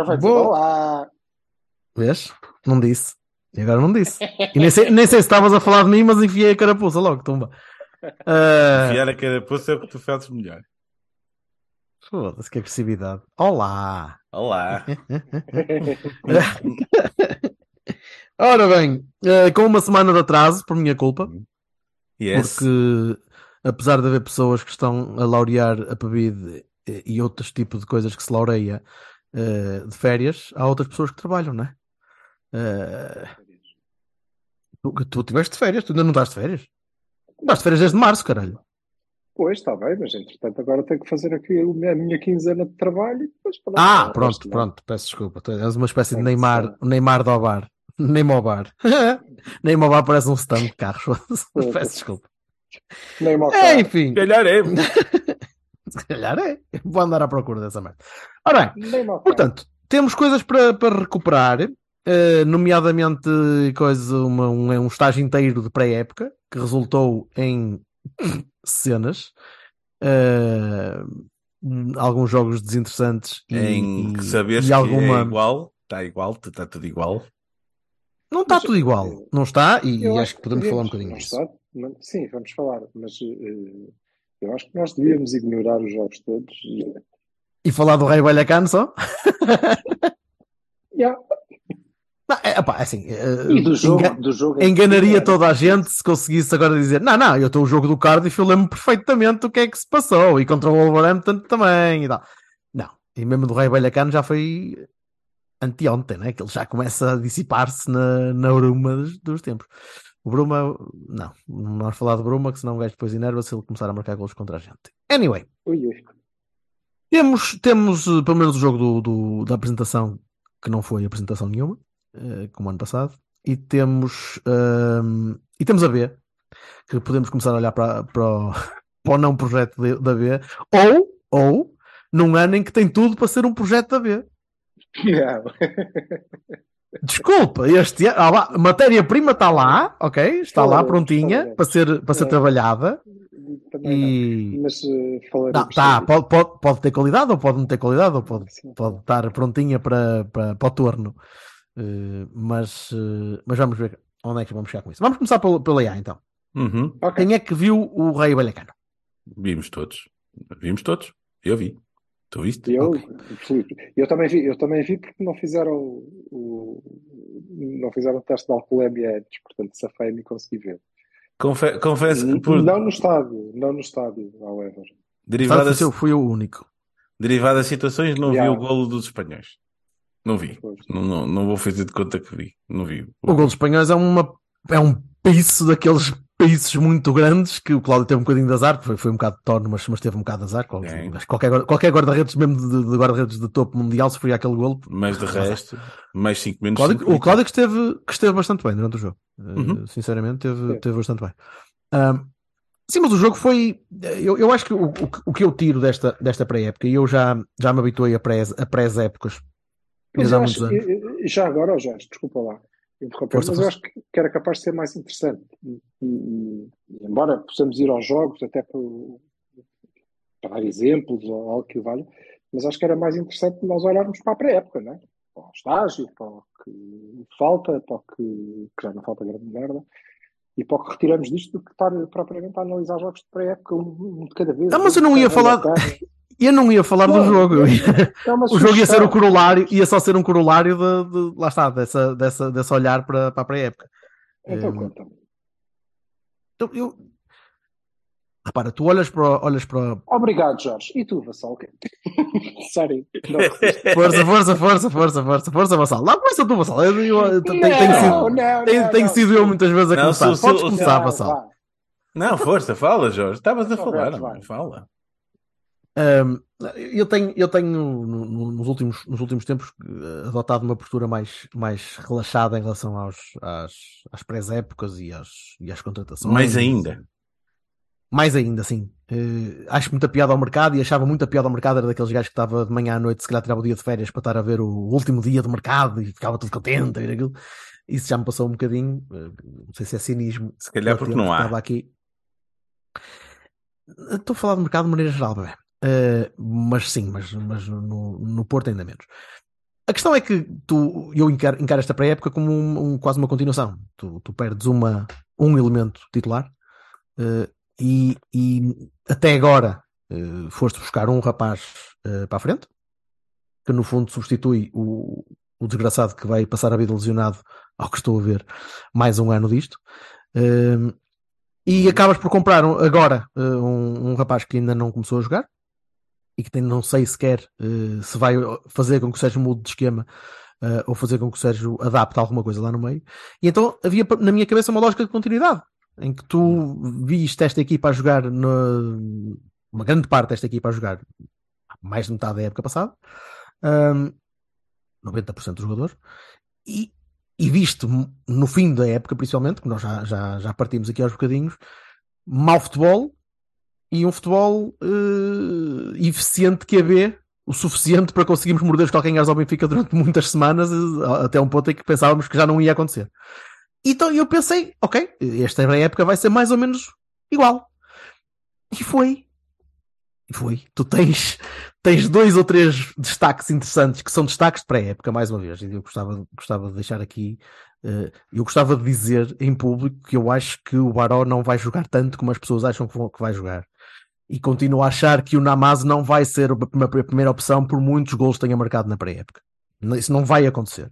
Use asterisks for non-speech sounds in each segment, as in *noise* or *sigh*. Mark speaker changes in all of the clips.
Speaker 1: Agora vai dizer:
Speaker 2: Boa.
Speaker 1: Olá.
Speaker 2: Vês? Não disse. E agora não disse. E nem sei, nem sei se estavas a falar de mim, mas enfiei a carapuça logo, tumba. *laughs* Ah,
Speaker 3: Enfiar a carapuça é o que tu fazes melhor.
Speaker 2: Foda-se, que agressividade. Olá!
Speaker 3: Olá. *laughs*
Speaker 2: Ora bem, eh, com uma semana de atraso, por minha culpa,
Speaker 3: Yes.
Speaker 2: porque apesar de haver pessoas que estão a laurear a PBID e outros tipos de coisas que se laureia eh, de férias, há outras pessoas que trabalham, não é? Eh, tu, tu tiveste férias, tu ainda não estás de férias? Estás de férias desde março, caralho.
Speaker 1: Pois, está bem, mas entretanto agora tenho que fazer aqui a minha quinzena de trabalho. e Depois,
Speaker 2: Ah, pronto, pronto, peço desculpa. Tu és uma espécie de
Speaker 1: É,
Speaker 2: Neymar, Neymar do bar. *laughs* Neymar bar. *laughs* Neymar bar parece um stand de carros. *laughs* peço desculpa.
Speaker 1: Nem mal
Speaker 2: É, enfim,
Speaker 3: Se calhar é.
Speaker 2: se calhar é. Vou andar à procura dessa merda. Ora bem, portanto, temos coisas para, para recuperar, eh, nomeadamente coisa, uma- um, um estágio inteiro de pré-época que resultou em *coughs* cenas. eh, alguns jogos desinteressantes e,
Speaker 3: Em
Speaker 2: e-
Speaker 3: saberes
Speaker 2: e
Speaker 3: que
Speaker 2: alguma...
Speaker 3: é igual. Está igual, está tudo igual.
Speaker 2: Não está
Speaker 1: Mas,
Speaker 2: tudo igual,
Speaker 1: eh,
Speaker 2: não está, e, e acho que podemos falar um bocadinho disso.
Speaker 1: está, Sim, vamos falar, mas eh, eu acho que nós devíamos ignorar os jogos todos. E-
Speaker 2: falar do Rei Vallecano só? *laughs*
Speaker 1: Yeah.
Speaker 2: Não, é, opá, assim, eh,
Speaker 1: E do jogo, do jogo si,
Speaker 2: enganaria toda a gente se conseguisse agora dizer: Não, não, eu estou o jogo do Cardiff e eu lembro perfeitamente o que é que se passou, e contra o Wolverhampton também e tal. Não, e mesmo do Rei Vallecano já foi anteontem, né? Que ele já começa a dissipar-se na, na bruma dos, dos tempos. O Bruma, não, não vamos falar de Bruma, que senão o gajo depois enerva se ele começar a marcar golos contra a gente. Anyway.
Speaker 1: Ui, ui.
Speaker 2: Temos, temos eh, pelo menos o jogo do, do- da apresentação, que não foi apresentação nenhuma, eh, como ano passado, e temos, ehm, e temos a B, que podemos começar a olhar para, para, o, *laughs* para o não projeto de- da B, ou, ou num ano em que tem tudo para ser um projeto da B.
Speaker 1: Não. *laughs*
Speaker 2: Desculpa, este ano, ah, matéria-prima está lá, ok? Está lá prontinha para ser, para ser
Speaker 1: É.
Speaker 2: trabalhada
Speaker 1: Também
Speaker 2: e.
Speaker 1: não. Mas eh, falaremos
Speaker 2: Não, tá, pode, pode, pode ter qualidade ou pode não ter qualidade, ou pode.
Speaker 1: Sim.
Speaker 2: pode estar prontinha para, para, para o torno. Eh, mas, eh, mas vamos ver onde é que vamos chegar com isso. Vamos começar pelo, pelo IA então.
Speaker 3: Uhum.
Speaker 1: Ok.
Speaker 2: Quem é que viu o Rei Vallecano?
Speaker 3: Vimos todos. Vimos todos. Eu vi. Tu viste?
Speaker 1: Eu,
Speaker 2: Ok.
Speaker 1: Filipe, eu também vi, eu também vi porque não fizeram o, não fizeram o teste de alcoolemia antes, portanto safei-me e consegui ver.
Speaker 3: Confe- confesso que por
Speaker 1: Não no estádio, não no estádio, however.
Speaker 2: Portanto, eu fui o único.
Speaker 3: derivadas situações não
Speaker 1: Yeah.
Speaker 3: vi o golo dos espanhóis. Não vi. Não, não, não vou fazer de conta que vi. Não vi.
Speaker 2: O gol dos espanhóis é, uma, é um piso daqueles pisos muito grandes que o Cláudio teve um bocadinho de azar, foi, foi um bocado de torno, mas, mas teve um bocado de azar. Qualquer, mas qualquer, qualquer guarda-redes, mesmo de, de guarda-redes de topo mundial, sofria aquele golo.
Speaker 3: Mas de *laughs* resto, mais 5 menos
Speaker 2: Cláudio-
Speaker 3: cinco,
Speaker 2: o Cláudio que esteve, que esteve bastante bem durante o jogo. Eh,
Speaker 3: Uhum.
Speaker 2: sinceramente, teve, teve bastante bem. Sim, mas o jogo foi. Eu, eu acho que o, o, que- o que eu tiro desta, desta pré-época, e eu já, já me habituei a pré- a pré-épocas
Speaker 1: Mas
Speaker 2: desde há
Speaker 1: eu
Speaker 2: muitos
Speaker 1: acho,
Speaker 2: anos.
Speaker 1: e- e- já agora, já, desculpa lá, interromper, mas eu acho que, que era capaz de ser mais interessante. E, e- embora possamos ir aos jogos, até para, para dar exemplos ou algo que valha, mas acho que era mais interessante nós olharmos para a pré-época, não é? Para o estágio, para o que falta, para o que, que já não falta grande merda, e para o que retiramos disto do que estar propriamente a analisar jogos de pré-época, um, um de cada vez.
Speaker 2: Ah, mas eu não ia falar-. *laughs* Eu não ia falar do
Speaker 1: Não,
Speaker 2: jogo. ia-
Speaker 1: É *laughs*
Speaker 2: O jogo ia ser o corolário, ia só ser um corolário de, de- lá está, dessa, dessa, desse olhar para, para a pré-época.
Speaker 1: Então conta-me.
Speaker 2: Então, eu... Repara, tu olhas para, olhas para, o-
Speaker 1: Obrigado, Jorge. E tu, Vassal? *laughs* Sorry. Não, *laughs*
Speaker 2: Força, força, força, força, força, força, Vassal. Lá começa tu, Vassal. Eu, eu- eu- tenho, tenho sido,
Speaker 1: não,
Speaker 2: tenho,
Speaker 1: não,
Speaker 2: tenho
Speaker 1: não.
Speaker 2: sido eu muitas vezes a
Speaker 3: Não,
Speaker 2: começar.
Speaker 3: sou- sou-
Speaker 2: Podes começar,
Speaker 1: Não,
Speaker 2: Vassal.
Speaker 3: Não, força, fala, Jorge. Estavas a falar,
Speaker 1: vai.
Speaker 3: não, fala.
Speaker 2: Um, eu tenho, eu tenho no- no- nos, últimos, nos últimos tempos eh, adotado uma postura mais, mais relaxada em relação aos, às, às pré-épocas e às, e às contratações.
Speaker 3: Mais ainda.
Speaker 2: Mais ainda, sim. Eh, acho muita piada ao mercado e achava muita piada ao mercado. Era daqueles gajos que estava de manhã à noite, se calhar tirava o dia de férias para estar a ver o último dia do mercado e ficava tudo contente aquilo. Isso já me passou um bocadinho. eh, Não sei se é cinismo.
Speaker 3: Se calhar
Speaker 2: do
Speaker 3: porque não há.
Speaker 2: Estava aqui. Estou a falar de mercado de maneira geral, bebê. Eh, mas sim, mas, mas no, no Porto ainda menos. A questão é que tu, eu encaro, encaro esta pré-época como um, um- quase uma continuação. Tu, tu perdes uma, um elemento titular eh, e, e até agora eh, foste buscar um rapaz eh, para a frente que no fundo substitui o, o desgraçado que vai passar a vida lesionado, ao que estou a ver, mais um ano disto. E acabas por comprar um- agora um, um rapaz que ainda não começou a jogar e que tem, não sei sequer eh, se vai fazer com que o Sérgio mude de esquema eh, ou fazer com que o Sérgio adapte alguma coisa lá no meio. E então havia na minha cabeça uma lógica de continuidade em que tu viste esta equipa a jogar na- uma grande parte desta equipa a jogar mais de metade da época passada, ahm, 90% dos jogadores, e, e viste no fim da época, principalmente, que nós já, já, já partimos aqui aos bocadinhos, mau futebol e um futebol eh, eficiente que AB o suficiente para conseguirmos morder os calcanhares ao Benfica durante muitas semanas, eh, até um ponto em que pensávamos que já não ia acontecer. Então eu pensei, ok, esta época vai ser mais ou menos igual. E foi. E foi. Tu tens, tens dois ou três destaques interessantes que são destaques de pré-época, mais uma vez. Eu gostava, gostava de deixar aqui. eh, eu gostava de dizer em público que eu acho que o Baró não vai jogar tanto como as pessoas acham que, vão- que vai jogar. E continuo a achar que o Namaz não vai ser a primeira opção por muitos gols que tenha marcado na pré-época. Isso não vai acontecer.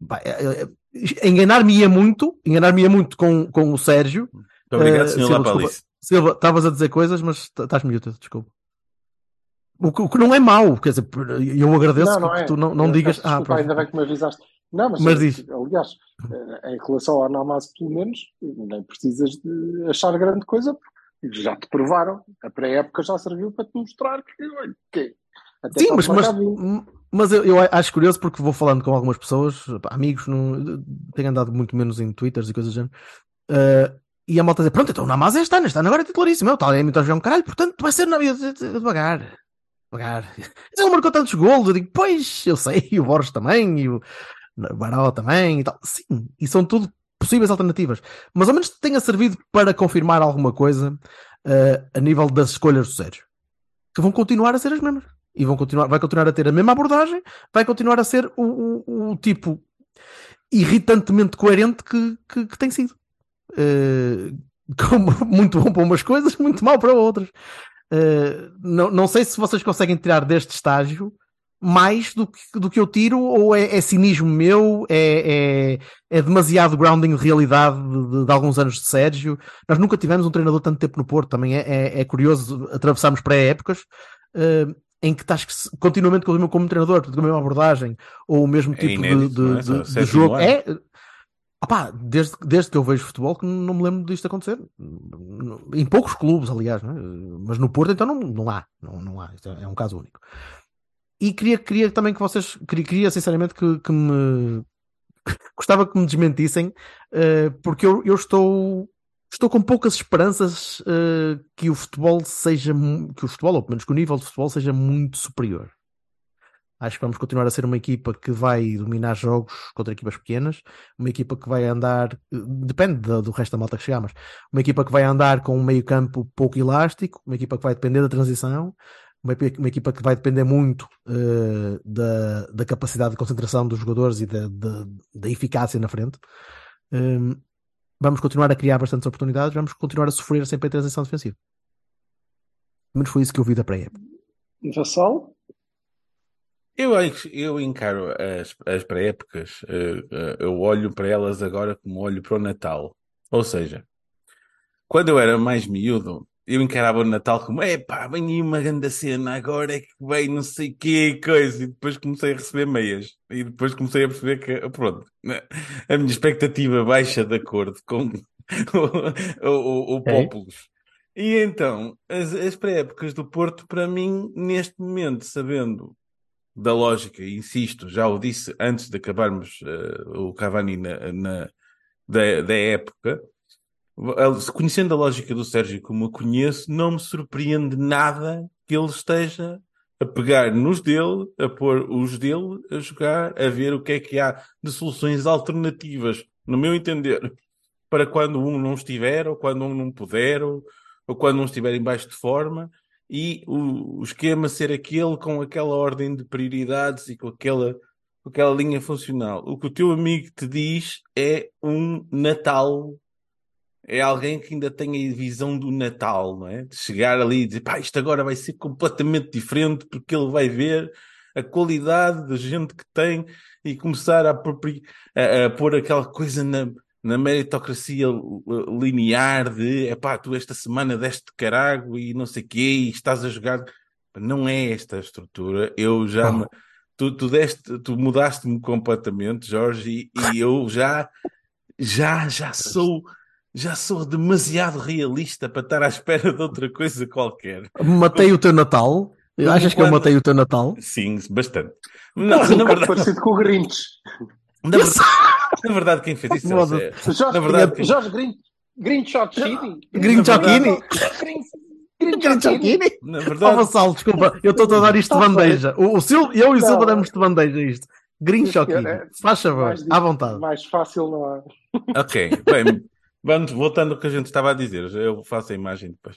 Speaker 2: Vai- eh, eh, Enganar-me-ia muito, enganar-me-ia muito com, com o Sérgio.
Speaker 3: Muito obrigado,
Speaker 2: Eh,
Speaker 3: senhor
Speaker 2: Silva,
Speaker 3: Lapalice.
Speaker 2: desculpa. Silva, estavas a dizer coisas, mas estás muted, desculpa. O que, o que não é mau, quer dizer, eu agradeço
Speaker 1: Não, não
Speaker 2: que,
Speaker 1: é.
Speaker 2: tu não, não
Speaker 1: Eu
Speaker 2: digas. Ah,
Speaker 1: desculpa,
Speaker 2: pronto.
Speaker 1: ainda bem que me avisaste. Não, mas,
Speaker 2: Mas diz.
Speaker 1: aliás, eh, em relação ao Namaz, pelo menos, nem precisas de achar grande coisa, porque já te provaram. A pré-época já serviu para te mostrar que, olha, que até
Speaker 2: Sim, mas, mas,
Speaker 1: marcar vinho.
Speaker 2: mas eu, eu acho curioso porque vou falando com algumas pessoas, amigos, não, tenho andado muito menos em Twitters e coisas do género. eh, e a malta dizer: Pronto, então o Namaz é este ano, este ano agora é titularíssimo. Eu, tal, é muito a jogar um caralho, portanto vai ser na vida devagar. Devagar. Mas *laughs* ele marcou tantos golos. Eu digo: Pois, eu sei, e o Borges também, e o Baró também, e tal. Sim, e são tudo possíveis alternativas. Mas ao menos tenha servido para confirmar alguma coisa eh, a nível das escolhas do Sérgio. Que vão continuar a ser as mesmas. E vão continuar, vai continuar a ter a mesma abordagem, vai continuar a ser o, o- o tipo irritantemente coerente que, que, que tem sido. Como *laughs* muito bom para umas coisas, muito mal para outras. Eh, não, não sei se vocês conseguem tirar deste estágio mais do que, do que eu tiro, ou é, é cinismo meu, é, é, é demasiado grounding de realidade de, de- de alguns anos de Sérgio. Nós nunca tivemos um treinador tanto tempo no Porto, também é, é, é curioso atravessarmos pré-épocas eh, em que estás continuamente com o mesmo como treinador, com a mesma abordagem, ou o mesmo
Speaker 3: É
Speaker 2: tipo de-
Speaker 3: inédito,
Speaker 2: de,
Speaker 3: é?
Speaker 2: de- jogo. É, opá, desde, desde que eu vejo futebol que não me lembro disto acontecer. Em poucos clubes, aliás, não é? mas no Porto então não, não há, não, não há, Isto é um caso único. E queria, queria também que vocês, queria, queria sinceramente que, que me *laughs* gostava que me desmentissem, eh, porque eu, eu estou, estou com poucas esperanças eh, que o futebol seja, que o futebol, ou pelo menos que o nível de futebol seja muito superior. Acho que vamos continuar a ser uma equipa que vai dominar jogos contra equipas pequenas, uma equipa que vai andar, eh, depende do, do resto da malta que chegar, mas uma equipa que vai andar com um meio campo pouco elástico, uma equipa que vai depender da transição, uma, uma equipa que vai depender muito eh, da, da capacidade de concentração dos jogadores e da, da, da eficácia na frente. Hum, vamos continuar a criar bastantes oportunidades, vamos continuar a sofrer sempre a transição defensiva. Pelo menos foi isso que eu vi da pré-época.
Speaker 1: Vassal?
Speaker 3: Eu, acho- eu encaro as, as pré-épocas, eh, eh, eu olho para elas agora como olho para o Natal. Ou seja, quando eu era mais miúdo, eu encarava o Natal como, epá, vem aí uma grande cena, agora é que vem não sei que coisa. E depois comecei a receber meias. E depois comecei a perceber que, pronto, né, a minha expectativa baixa de acordo com *laughs* o, o, o. Populus. E então, as, as pré-épocas do Porto, para mim, neste momento, sabendo da lógica, insisto, já o disse antes de acabarmos eh, o Cavani na, na- da, da época, conhecendo a lógica do Sérgio como eu conheço, não me surpreende nada que ele esteja a pegar nos dele, a pôr os dele a jogar, a ver o que é que há de soluções alternativas, no meu entender, para quando um não estiver, ou quando um não puder, ou, ou quando um estiver em baixo de forma, e o, o esquema ser aquele com aquela ordem de prioridades e com aquela, com aquela linha funcional. O que o teu amigo te diz é um Natal é alguém que ainda tem a visão do Natal, não é? De chegar ali e dizer, pá, isto agora vai ser completamente diferente porque ele vai ver a qualidade da gente que tem e começar a, a, a pôr aquela coisa na, na meritocracia linear de, é pá, tu esta semana deste carago e não sei o quê e estás a jogar. Não é esta a estrutura. Eu já
Speaker 2: Oh.
Speaker 3: me- Tu, tu, deste, tu mudaste-me completamente, Jorge, e, e eu já, já, já sou, já sou demasiado realista para estar à espera de outra coisa qualquer.
Speaker 2: Matei o teu Natal? Achas que eu
Speaker 3: quando-
Speaker 2: matei o teu Natal?
Speaker 3: Sim, bastante. Não,
Speaker 1: Mas um
Speaker 3: na verdade,
Speaker 1: parecido com o Grinch.
Speaker 3: na verdade, na verdade, quem fez isso é o.
Speaker 1: Jorge,
Speaker 3: Na verdade, quem-
Speaker 1: Jorge Grinch, Grinch Chini.
Speaker 2: Grinch
Speaker 3: Na verdade-
Speaker 2: Oh, Vassal, desculpa, eu estou a dar isto de
Speaker 1: Tá
Speaker 2: bandeja. O, o Sil, eu e o. Silva damos de bandeja isto. Grinch ou
Speaker 1: É,
Speaker 2: Faz favor,
Speaker 1: mais
Speaker 2: à vontade.
Speaker 1: Mais fácil não há.
Speaker 3: ok, bem, vamos, voltando ao que a gente estava a dizer, eu faço a imagem depois.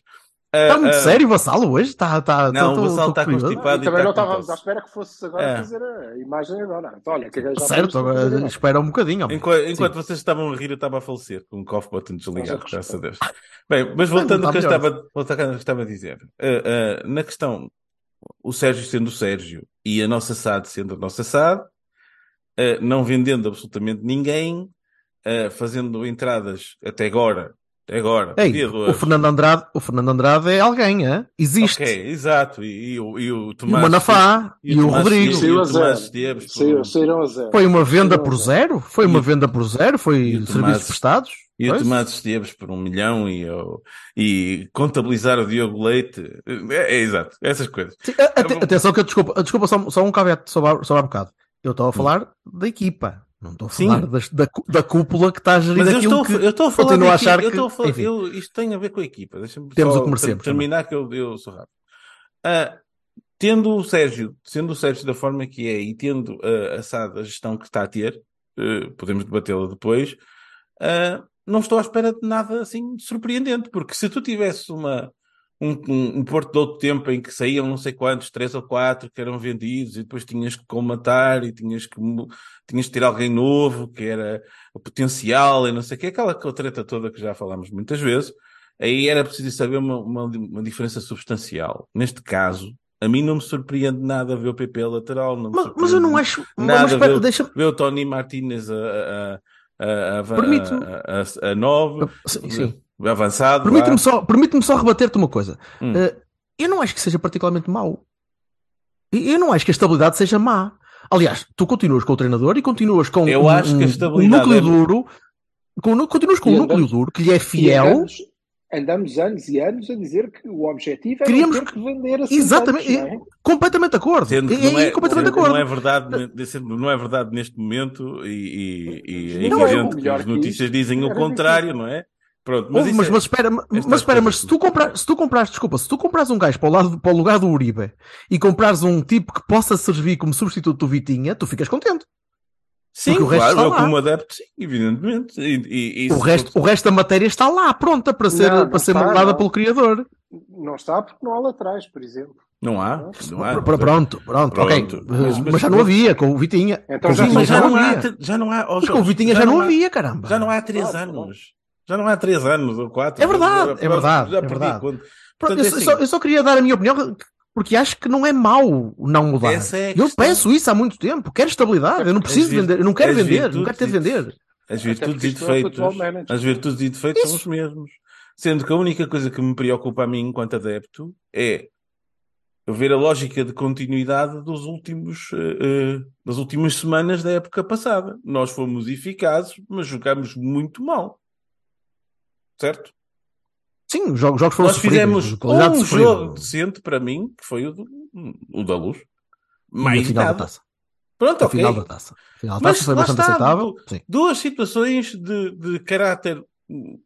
Speaker 3: Ah,
Speaker 2: Está muito
Speaker 3: ah,
Speaker 2: sério, Vassal, hoje? Está, está,
Speaker 3: Não,
Speaker 2: estou-
Speaker 3: o Vassal
Speaker 2: estou
Speaker 3: está constipado.
Speaker 1: E também não
Speaker 3: tá com
Speaker 1: estávamos à espera que fosses agora
Speaker 3: É.
Speaker 1: fazer a imagem agora. Então, olha, que já
Speaker 2: Certo, agora espera um bocadinho. homem.
Speaker 3: Enquanto,
Speaker 2: Sim.
Speaker 3: vocês estavam a rir, eu estava a falecer com o cough button desligado, graças a Deus. Bem, mas voltando ao que eu
Speaker 2: está melhor.
Speaker 3: estava, voltando ao que eu estava a dizer, ah, ah, na questão, o Sérgio sendo o Sérgio e a nossa SAD sendo a nossa SAD, ah, não vendendo absolutamente ninguém, ah, fazendo entradas até agora, até agora,
Speaker 2: Ei, o. Fernando Andrade, o Fernando Andrade é alguém, é? Existe.
Speaker 3: Ok, exato, e, e o, e o
Speaker 2: E o
Speaker 3: Tomás
Speaker 2: Manafá e, o
Speaker 3: Tomás
Speaker 2: Rodrigo.
Speaker 1: Saiu
Speaker 3: e
Speaker 1: a
Speaker 3: o
Speaker 1: zero.
Speaker 3: Tomás Esteves, por
Speaker 1: Saíram,
Speaker 3: um-
Speaker 1: a zero.
Speaker 2: Foi uma venda por
Speaker 1: zero.
Speaker 2: Foi uma
Speaker 3: E o-
Speaker 2: venda por zero? Foi
Speaker 3: e o
Speaker 2: serviços
Speaker 3: Tomás-
Speaker 2: prestados?
Speaker 3: E o. Tomás Esteves por um milhão e, o- e contabilizar o Diogo Leite. É, é exato, essas coisas.
Speaker 2: Atenção que eu desculpa, desculpa só, só um sobre a, sobre há bocado. Eu estou a falar da equipa. Não estou a
Speaker 3: Sim.
Speaker 2: falar das- da, da cúpula que está a gerir
Speaker 3: Mas eu estou,
Speaker 2: que...
Speaker 3: eu estou a falar
Speaker 2: continuo a achar
Speaker 3: eu
Speaker 2: que-
Speaker 3: estou a falar- eu- isto tem a ver com a equipa. Deixa-me
Speaker 2: Temos o que merecemos
Speaker 3: ter- terminar que eu, eu sou rápido. Ah, tendo o Sérgio, sendo o Sérgio da forma que é e tendo ah, a SAD a gestão que está a ter, eh, podemos debatê-la depois, ah, não estou à espera de nada assim surpreendente, porque se tu tivesse uma, um, um, um Porto de outro tempo em que saíam não sei quantos, três ou quatro que eram vendidos e depois tinhas que colmatar e tinhas que, tinhas que ter alguém novo que era o potencial e não sei o que, aquela treta toda que já falámos muitas vezes, aí era preciso saber uma, uma, uma diferença substancial. Neste caso, a mim não me surpreende nada ver o PP lateral,
Speaker 2: Mas, mas eu não acho...
Speaker 3: Nada
Speaker 2: espera,
Speaker 3: ver,
Speaker 2: deixa
Speaker 3: ver o Tony Martínez a, a, a, a, a, a, a nove,
Speaker 2: Sim, sim.
Speaker 3: Avançado.
Speaker 2: Permite-me
Speaker 3: vá.
Speaker 2: só, permite só rebater-te uma coisa.
Speaker 3: Hum.
Speaker 2: Eh, eu não acho que seja particularmente mau. E Eu não acho que a estabilidade seja má. Aliás, tu continuas com o treinador e continuas com
Speaker 3: Eu
Speaker 2: um,
Speaker 3: acho que a estabilidade
Speaker 2: um núcleo
Speaker 3: é-
Speaker 2: duro. Com, continuas com
Speaker 1: E
Speaker 2: um núcleo duro que lhe é fiel.
Speaker 1: andamos, andamos anos e anos a dizer que o objetivo é
Speaker 2: Queríamos
Speaker 1: ter que vender assim
Speaker 2: Exatamente.
Speaker 1: não é?
Speaker 2: completamente de acordo.
Speaker 3: Sendo que
Speaker 2: E-
Speaker 3: não
Speaker 2: e
Speaker 3: é,
Speaker 2: completamente acordo.
Speaker 3: não é verdade, não é verdade neste momento e, e- e é
Speaker 1: é,
Speaker 3: evidente
Speaker 1: o
Speaker 3: que as notícias dizem o contrário, não é? Pronto,
Speaker 2: Mas, mas,
Speaker 3: é-
Speaker 2: mas espera, mas, mas espera, mas
Speaker 3: coisas
Speaker 2: se tu comprar, se tu comprares, desculpa, se tu comprares um gajo para o, lado, para o lugar do Uribe e comprares um tipo que possa servir como substituto do Vitinha, tu ficas contente.
Speaker 3: Sim,
Speaker 2: porque o resto
Speaker 3: claro,
Speaker 2: está
Speaker 3: eu
Speaker 2: lá.
Speaker 3: como adepto, sim, evidentemente. E, e- e
Speaker 2: O resto,
Speaker 3: for-
Speaker 2: o resto da matéria está lá, pronta para ser,
Speaker 1: Não, não
Speaker 2: para ser
Speaker 1: está,
Speaker 2: moldada
Speaker 1: não.
Speaker 2: pelo criador.
Speaker 1: Não está porque não há laterais, por exemplo.
Speaker 3: Não há, não há.
Speaker 2: Pr- pronto, pronto, ok.
Speaker 3: Pronto.
Speaker 2: Mas,
Speaker 3: Mas-
Speaker 2: já não havia com o Vitinha.
Speaker 1: Então
Speaker 2: com
Speaker 1: já
Speaker 2: Vitinha
Speaker 3: mas
Speaker 2: já,
Speaker 3: já
Speaker 2: não
Speaker 3: não há, já não há,
Speaker 2: Mas com o Vitinha já, não
Speaker 3: há-
Speaker 2: havia, caramba.
Speaker 3: Já não há três anos. Já não há três anos ou quatro.
Speaker 2: É verdade,
Speaker 3: Já-
Speaker 2: é verdade,
Speaker 3: já
Speaker 2: é
Speaker 3: perdi
Speaker 2: verdade.
Speaker 3: conta.
Speaker 2: Pronto,
Speaker 3: Portanto,
Speaker 2: eu,
Speaker 3: é
Speaker 2: só-
Speaker 3: assim,
Speaker 2: só, eu só queria dar a minha opinião porque acho que não é mau não mudar.
Speaker 3: É
Speaker 2: eu peço isso há muito tempo. Quero estabilidade. Eu não preciso
Speaker 3: vir-
Speaker 2: vender. Eu não quero
Speaker 3: as
Speaker 2: vender. Não quero ter de vender.
Speaker 3: As
Speaker 1: Até
Speaker 3: virtudes e
Speaker 1: é
Speaker 3: defeitos, as virtudes e defeitos são
Speaker 2: Isso.
Speaker 3: os mesmos. Sendo que a única coisa que me preocupa a mim enquanto adepto é ver a lógica de continuidade dos últimos, eh, das últimas semanas da época passada. Nós fomos eficazes, mas jogamos muito mal. Certo?
Speaker 2: Sim, os jogos, jogos foram
Speaker 3: Nós fizemos um jogo decente para mim, que foi o, do- o da luz. Mais
Speaker 2: final da taça.
Speaker 3: Pronto,
Speaker 2: A
Speaker 3: ok.
Speaker 2: final da taça. Final da
Speaker 3: Mas
Speaker 2: taça foi
Speaker 3: lá
Speaker 2: bastante
Speaker 3: está,
Speaker 2: aceitável.
Speaker 3: du-
Speaker 2: Sim.
Speaker 3: duas situações de, de caráter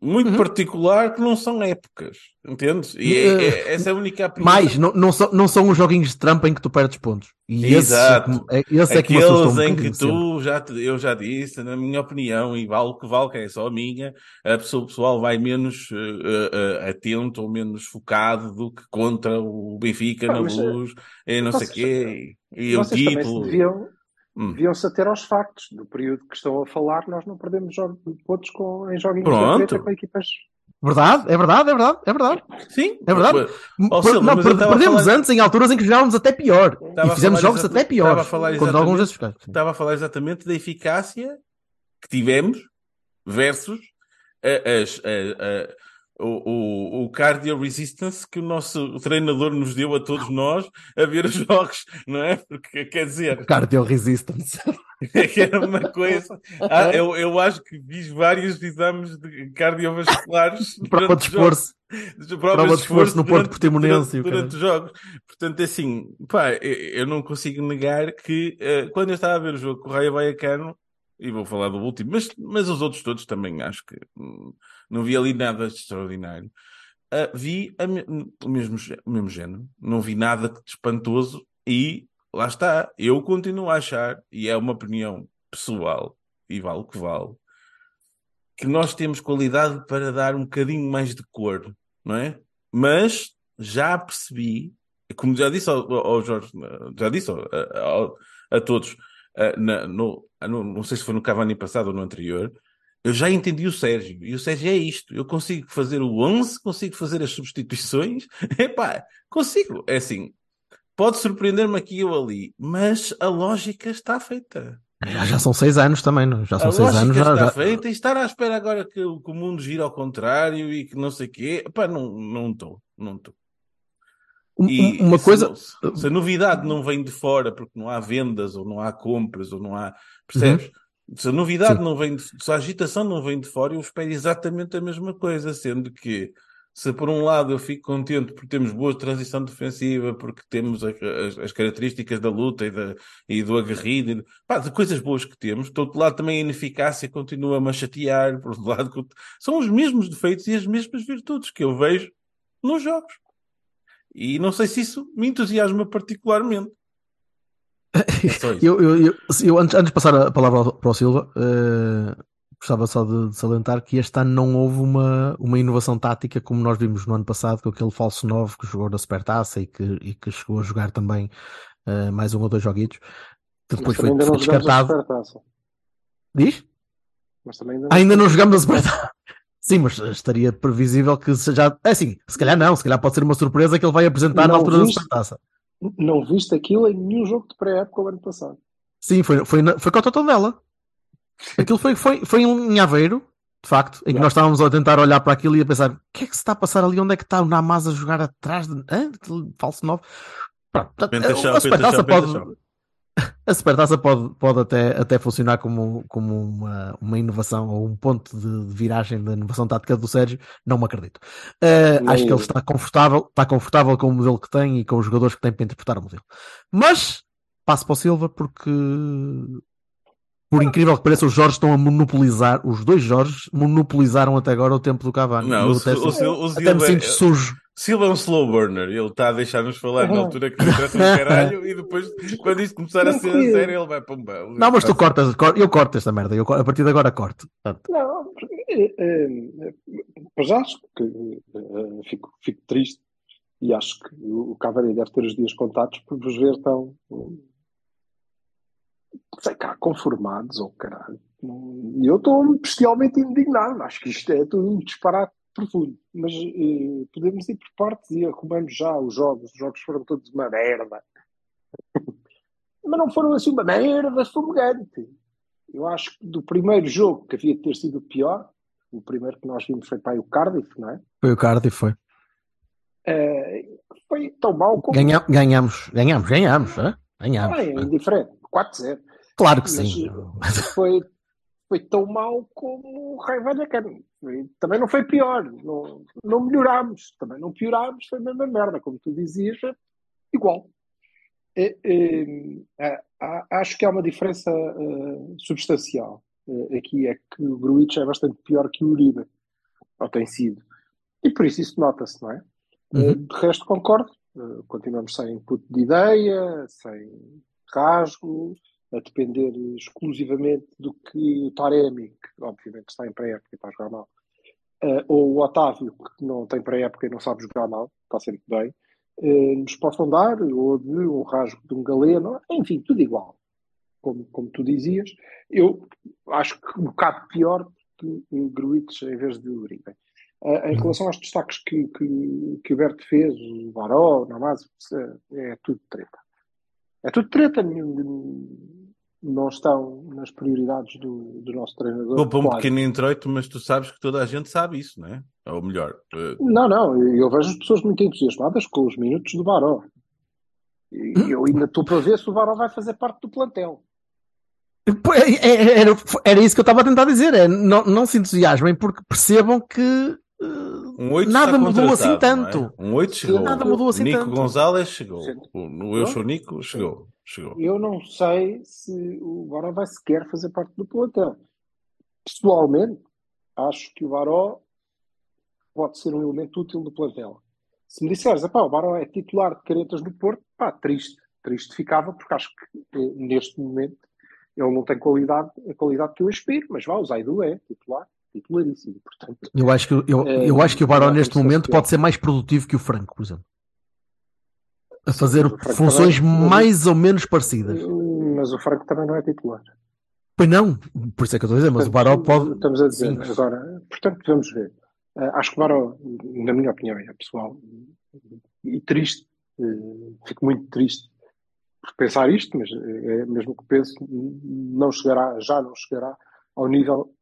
Speaker 3: muito
Speaker 2: Uhum.
Speaker 3: particular que não são épocas, entendes? E é-
Speaker 2: Eh,
Speaker 3: é- essa é a única.
Speaker 2: Mais, não, não, são, não são os joguinhos de trampa em que tu perdes pontos. E
Speaker 3: Exato.
Speaker 2: é que- é, esse é que me assustou um
Speaker 3: Aqueles em
Speaker 2: bocadinho
Speaker 3: que tu já te- eu já disse, na minha opinião, e vale o que vale, que é só a minha, a pessoa o pessoal vai menos eh, eh, atento ou menos focado do que contra o Benfica
Speaker 1: Pá,
Speaker 3: na luz, e não sei o quê, e o título.
Speaker 1: deviam,
Speaker 3: Hum.
Speaker 1: deviam-se ater aos factos. Do período que estão a falar, nós não perdemos jogos, pontos com, em joguinhos
Speaker 3: Pronto.
Speaker 1: treta com equipas.
Speaker 2: Verdade, é verdade, é verdade, é verdade.
Speaker 3: Sim,
Speaker 2: É verdade.
Speaker 3: Silva,
Speaker 2: não, perdemos
Speaker 3: falar-
Speaker 2: antes em alturas em que jogávamos até pior.
Speaker 3: Estava
Speaker 2: e fizemos jogos até piores
Speaker 3: estava a falar
Speaker 2: contra alguns
Speaker 3: exatamente-
Speaker 2: desses. Sim.
Speaker 3: Estava a falar exatamente da eficácia que tivemos versus a- as- a- a- o, o, o cardio resistance que o nosso treinador nos deu a todos nós a ver os *laughs* jogos, não é? Porque quer dizer,
Speaker 2: Cardio resistance.
Speaker 3: que era uma coisa. Ah, eu, eu acho que fiz vários exames de cardiovasculares *laughs*
Speaker 2: Prova de
Speaker 3: durante os jogos.
Speaker 2: esforço. Prova de esforço no Porto Portimonense o
Speaker 3: durante, durante os jogos. Portanto, assim, pá, eu, eu não consigo negar que eh, quando eu estava a ver o jogo com o Raio Vallecano, e vou falar do último, mas, mas os outros todos também acho que hum, não vi ali nada de extraordinário. Ah, vi me- o, mesmo, o mesmo género, não vi nada de espantoso e lá está. Eu continuo a achar, e é uma opinião pessoal, e vale o que vale, que nós temos qualidade para dar um bocadinho mais de cor, não é? Mas já percebi, como já disse ao, ao Jorge, já disse ao- ao- a, todos, ah, na- no, ah, no- não sei se foi no Cavani passado ou no anterior, eu já entendi o Sérgio, e o Sérgio é isto, eu consigo fazer o 11, consigo fazer as substituições, *laughs* epá, consigo, é assim, pode surpreender-me aqui ou ali, mas a lógica está feita.
Speaker 2: Já, já são seis anos também, não? Já são
Speaker 3: A
Speaker 2: seis anos. Já,
Speaker 3: está
Speaker 2: já-
Speaker 3: feita e estar à espera agora que, o- que o mundo gira ao contrário e que não sei o quê. Pá, não não estou, não estou. E
Speaker 2: Uma
Speaker 3: se
Speaker 2: coisa.
Speaker 3: não- se a novidade não vem de fora porque não há vendas ou não há compras ou não há. Percebes? Se a novidade
Speaker 2: Uhum. Sim.
Speaker 3: não vem de, se a agitação não vem de fora, eu espero exatamente a mesma coisa, sendo que se por um lado eu fico contente porque temos boa transição defensiva, porque temos a- as, as características da luta e, da, e do aguerrido, e, pá, de coisas boas que temos, do outro lado também a ineficácia continua-me a chatear, por outro lado são os mesmos defeitos e as mesmas virtudes que eu vejo nos jogos. E não sei se isso me entusiasma particularmente. É.
Speaker 2: Eu, eu, eu, eu, antes, antes de passar a palavra para o Silva, eh, gostava só de, de salientar que este ano não houve uma, uma inovação tática como nós vimos no ano passado com aquele falso 9 que jogou na Supertaça e que, e que chegou a jogar também eh, mais um ou dois joguitos, que depois foi,
Speaker 1: ainda
Speaker 2: foi
Speaker 1: não jogamos a
Speaker 2: descartado.
Speaker 1: supertaça.
Speaker 2: Diz?
Speaker 1: Mas também ainda
Speaker 2: Ainda não jogamos a Supertaça. Sim, mas estaria previsível que se já. É assim, se calhar não, se calhar pode ser uma surpresa que ele vai apresentar na
Speaker 1: Não
Speaker 2: altura da
Speaker 1: viste?
Speaker 2: Supertaça.
Speaker 1: Não viste aquilo em nenhum jogo de pré-época o ano passado.
Speaker 2: Sim, foi, foi, foi com a Totondela. Aquilo foi, foi, foi em Aveiro, de facto, em que
Speaker 1: Yeah.
Speaker 2: nós estávamos a tentar olhar para aquilo e a pensar: o que é que se está a passar ali? Onde é que está o Namaz a jogar atrás de. Hã? Aquele falso 9? Pronto, portanto,
Speaker 3: Pentachão,
Speaker 2: a Supertaça
Speaker 3: pentachão,
Speaker 2: pode. A Supertaça pode, pode até, até funcionar como, como uma, uma inovação ou um ponto de, de viragem da inovação tática do Sérgio, não me acredito. Uh,
Speaker 1: Nem
Speaker 2: acho que ele está confortável, está confortável com o modelo que tem e com os jogadores que tem para interpretar o modelo. Mas passo para o Silva porque por incrível que pareça, os Jorge estão a monopolizar, os dois Jorges monopolizaram até agora o tempo do Cavani.
Speaker 3: Não, o, o, o
Speaker 2: até me
Speaker 3: Silva,
Speaker 2: sinto sujo.
Speaker 3: Silva é um slow burner. Ele está a deixar-nos falar na altura que lhe interessa um caralho e depois, quando isto começar a ser a sério, ele vai para um.
Speaker 2: Não, mas tu cortas, cor- eu corto esta merda, eu, a partir de agora corto. Portanto,
Speaker 1: Não, é, é, para já acho que é, fico, fico triste e acho que o Cavani deve ter os dias contados por vos ver tão sei cá, conformados ou caralho. E eu estou bestialmente indignado. Acho que isto é tudo um disparate profundo. Mas eh, podemos ir por partes e arrumamos já os jogos. Os jogos foram todos uma merda. *laughs* Mas não foram assim uma merda fumegante. Eu acho que do primeiro jogo, que havia de ter sido o pior, o primeiro que nós vimos foi para o Cardiff, não é?
Speaker 2: foi o Cardiff, foi.
Speaker 1: Eh, foi tão mau como.
Speaker 2: Ganha, ganhamos, ganhamos, ganhamos, hã? ganhamos.
Speaker 1: Ah, é indiferente, 4-0.
Speaker 2: Claro que
Speaker 1: Mas,
Speaker 2: sim.
Speaker 1: Foi, foi tão mau como o Rei Vallecano. Também não foi pior, não, não melhorámos, também não piorámos, foi a mesma merda, como tu dizias, igual. Acho que há uma diferença uh, substancial. Uh, aqui é que o Gruitch é bastante pior que o Uribe, ou tem sido. E por isso isso nota-se, não é? Uhum. Uh, de resto, concordo. continuamos sem input de ideia, sem rasgo, a depender exclusivamente do que o Taremi, que obviamente está em pré-época e está a jogar mal, uh, ou o Otávio, que não tem pré-época e não sabe jogar mal, está sempre bem, uh, nos possam dar, ou de um rasgo de um galeno, enfim, tudo igual. Como, como tu dizias, eu acho que um bocado pior que o Gruites em vez de Uribe. Uh, em uhum. relação aos destaques que, que, que o Berto fez, o Baró, o Namaz, é tudo treta. É tudo treta, não estão nas prioridades do, do nosso treinador.
Speaker 3: Vou para um claro. pequeno introito, mas tu sabes que toda a gente sabe isso, não é? Ou melhor.
Speaker 1: Uh... Não, não, eu vejo as pessoas muito entusiasmadas com os minutos do Baró. E eu ainda estou para ver se o Baró vai fazer parte do plantel.
Speaker 2: É, é, era, era isso que eu estava a tentar dizer. É, não, não se entusiasmem porque percebam que
Speaker 3: um 8
Speaker 2: nada mudou assim tanto.
Speaker 3: É? Um 8 chegou.
Speaker 2: Nada mudou assim
Speaker 3: Nico
Speaker 2: tanto.
Speaker 3: Gonzalez chegou. O Eu Sou Nico chegou. Chegou.
Speaker 1: Eu não sei se o Baró vai sequer fazer parte do plantel. Pessoalmente, acho que o Baró pode ser um elemento útil do plantel. Se me disseres, o Baró é titular de caretas no Porto, pá, triste. Triste ficava, porque acho que eh, neste momento ele não tem qualidade, a qualidade que eu aspiro, mas vá, o Zaidu é titular titularíssimo. Portanto,
Speaker 2: eu acho que, eu, é, eu acho que o Barão neste momento pode ser mais produtivo que o Franco, por exemplo. A fazer funções também, mais ou menos parecidas.
Speaker 1: Mas o Franco também não é titular.
Speaker 2: Pois não, por isso é que eu estou a dizer, mas portanto, o Baró pode.
Speaker 1: Estamos a dizer Sim. agora, portanto, vamos ver. Uh, acho que o Baró, na minha opinião, é pessoal, e triste, uh, fico muito triste por pensar isto, mas é mesmo que penso, não chegará, já não chegará ao nível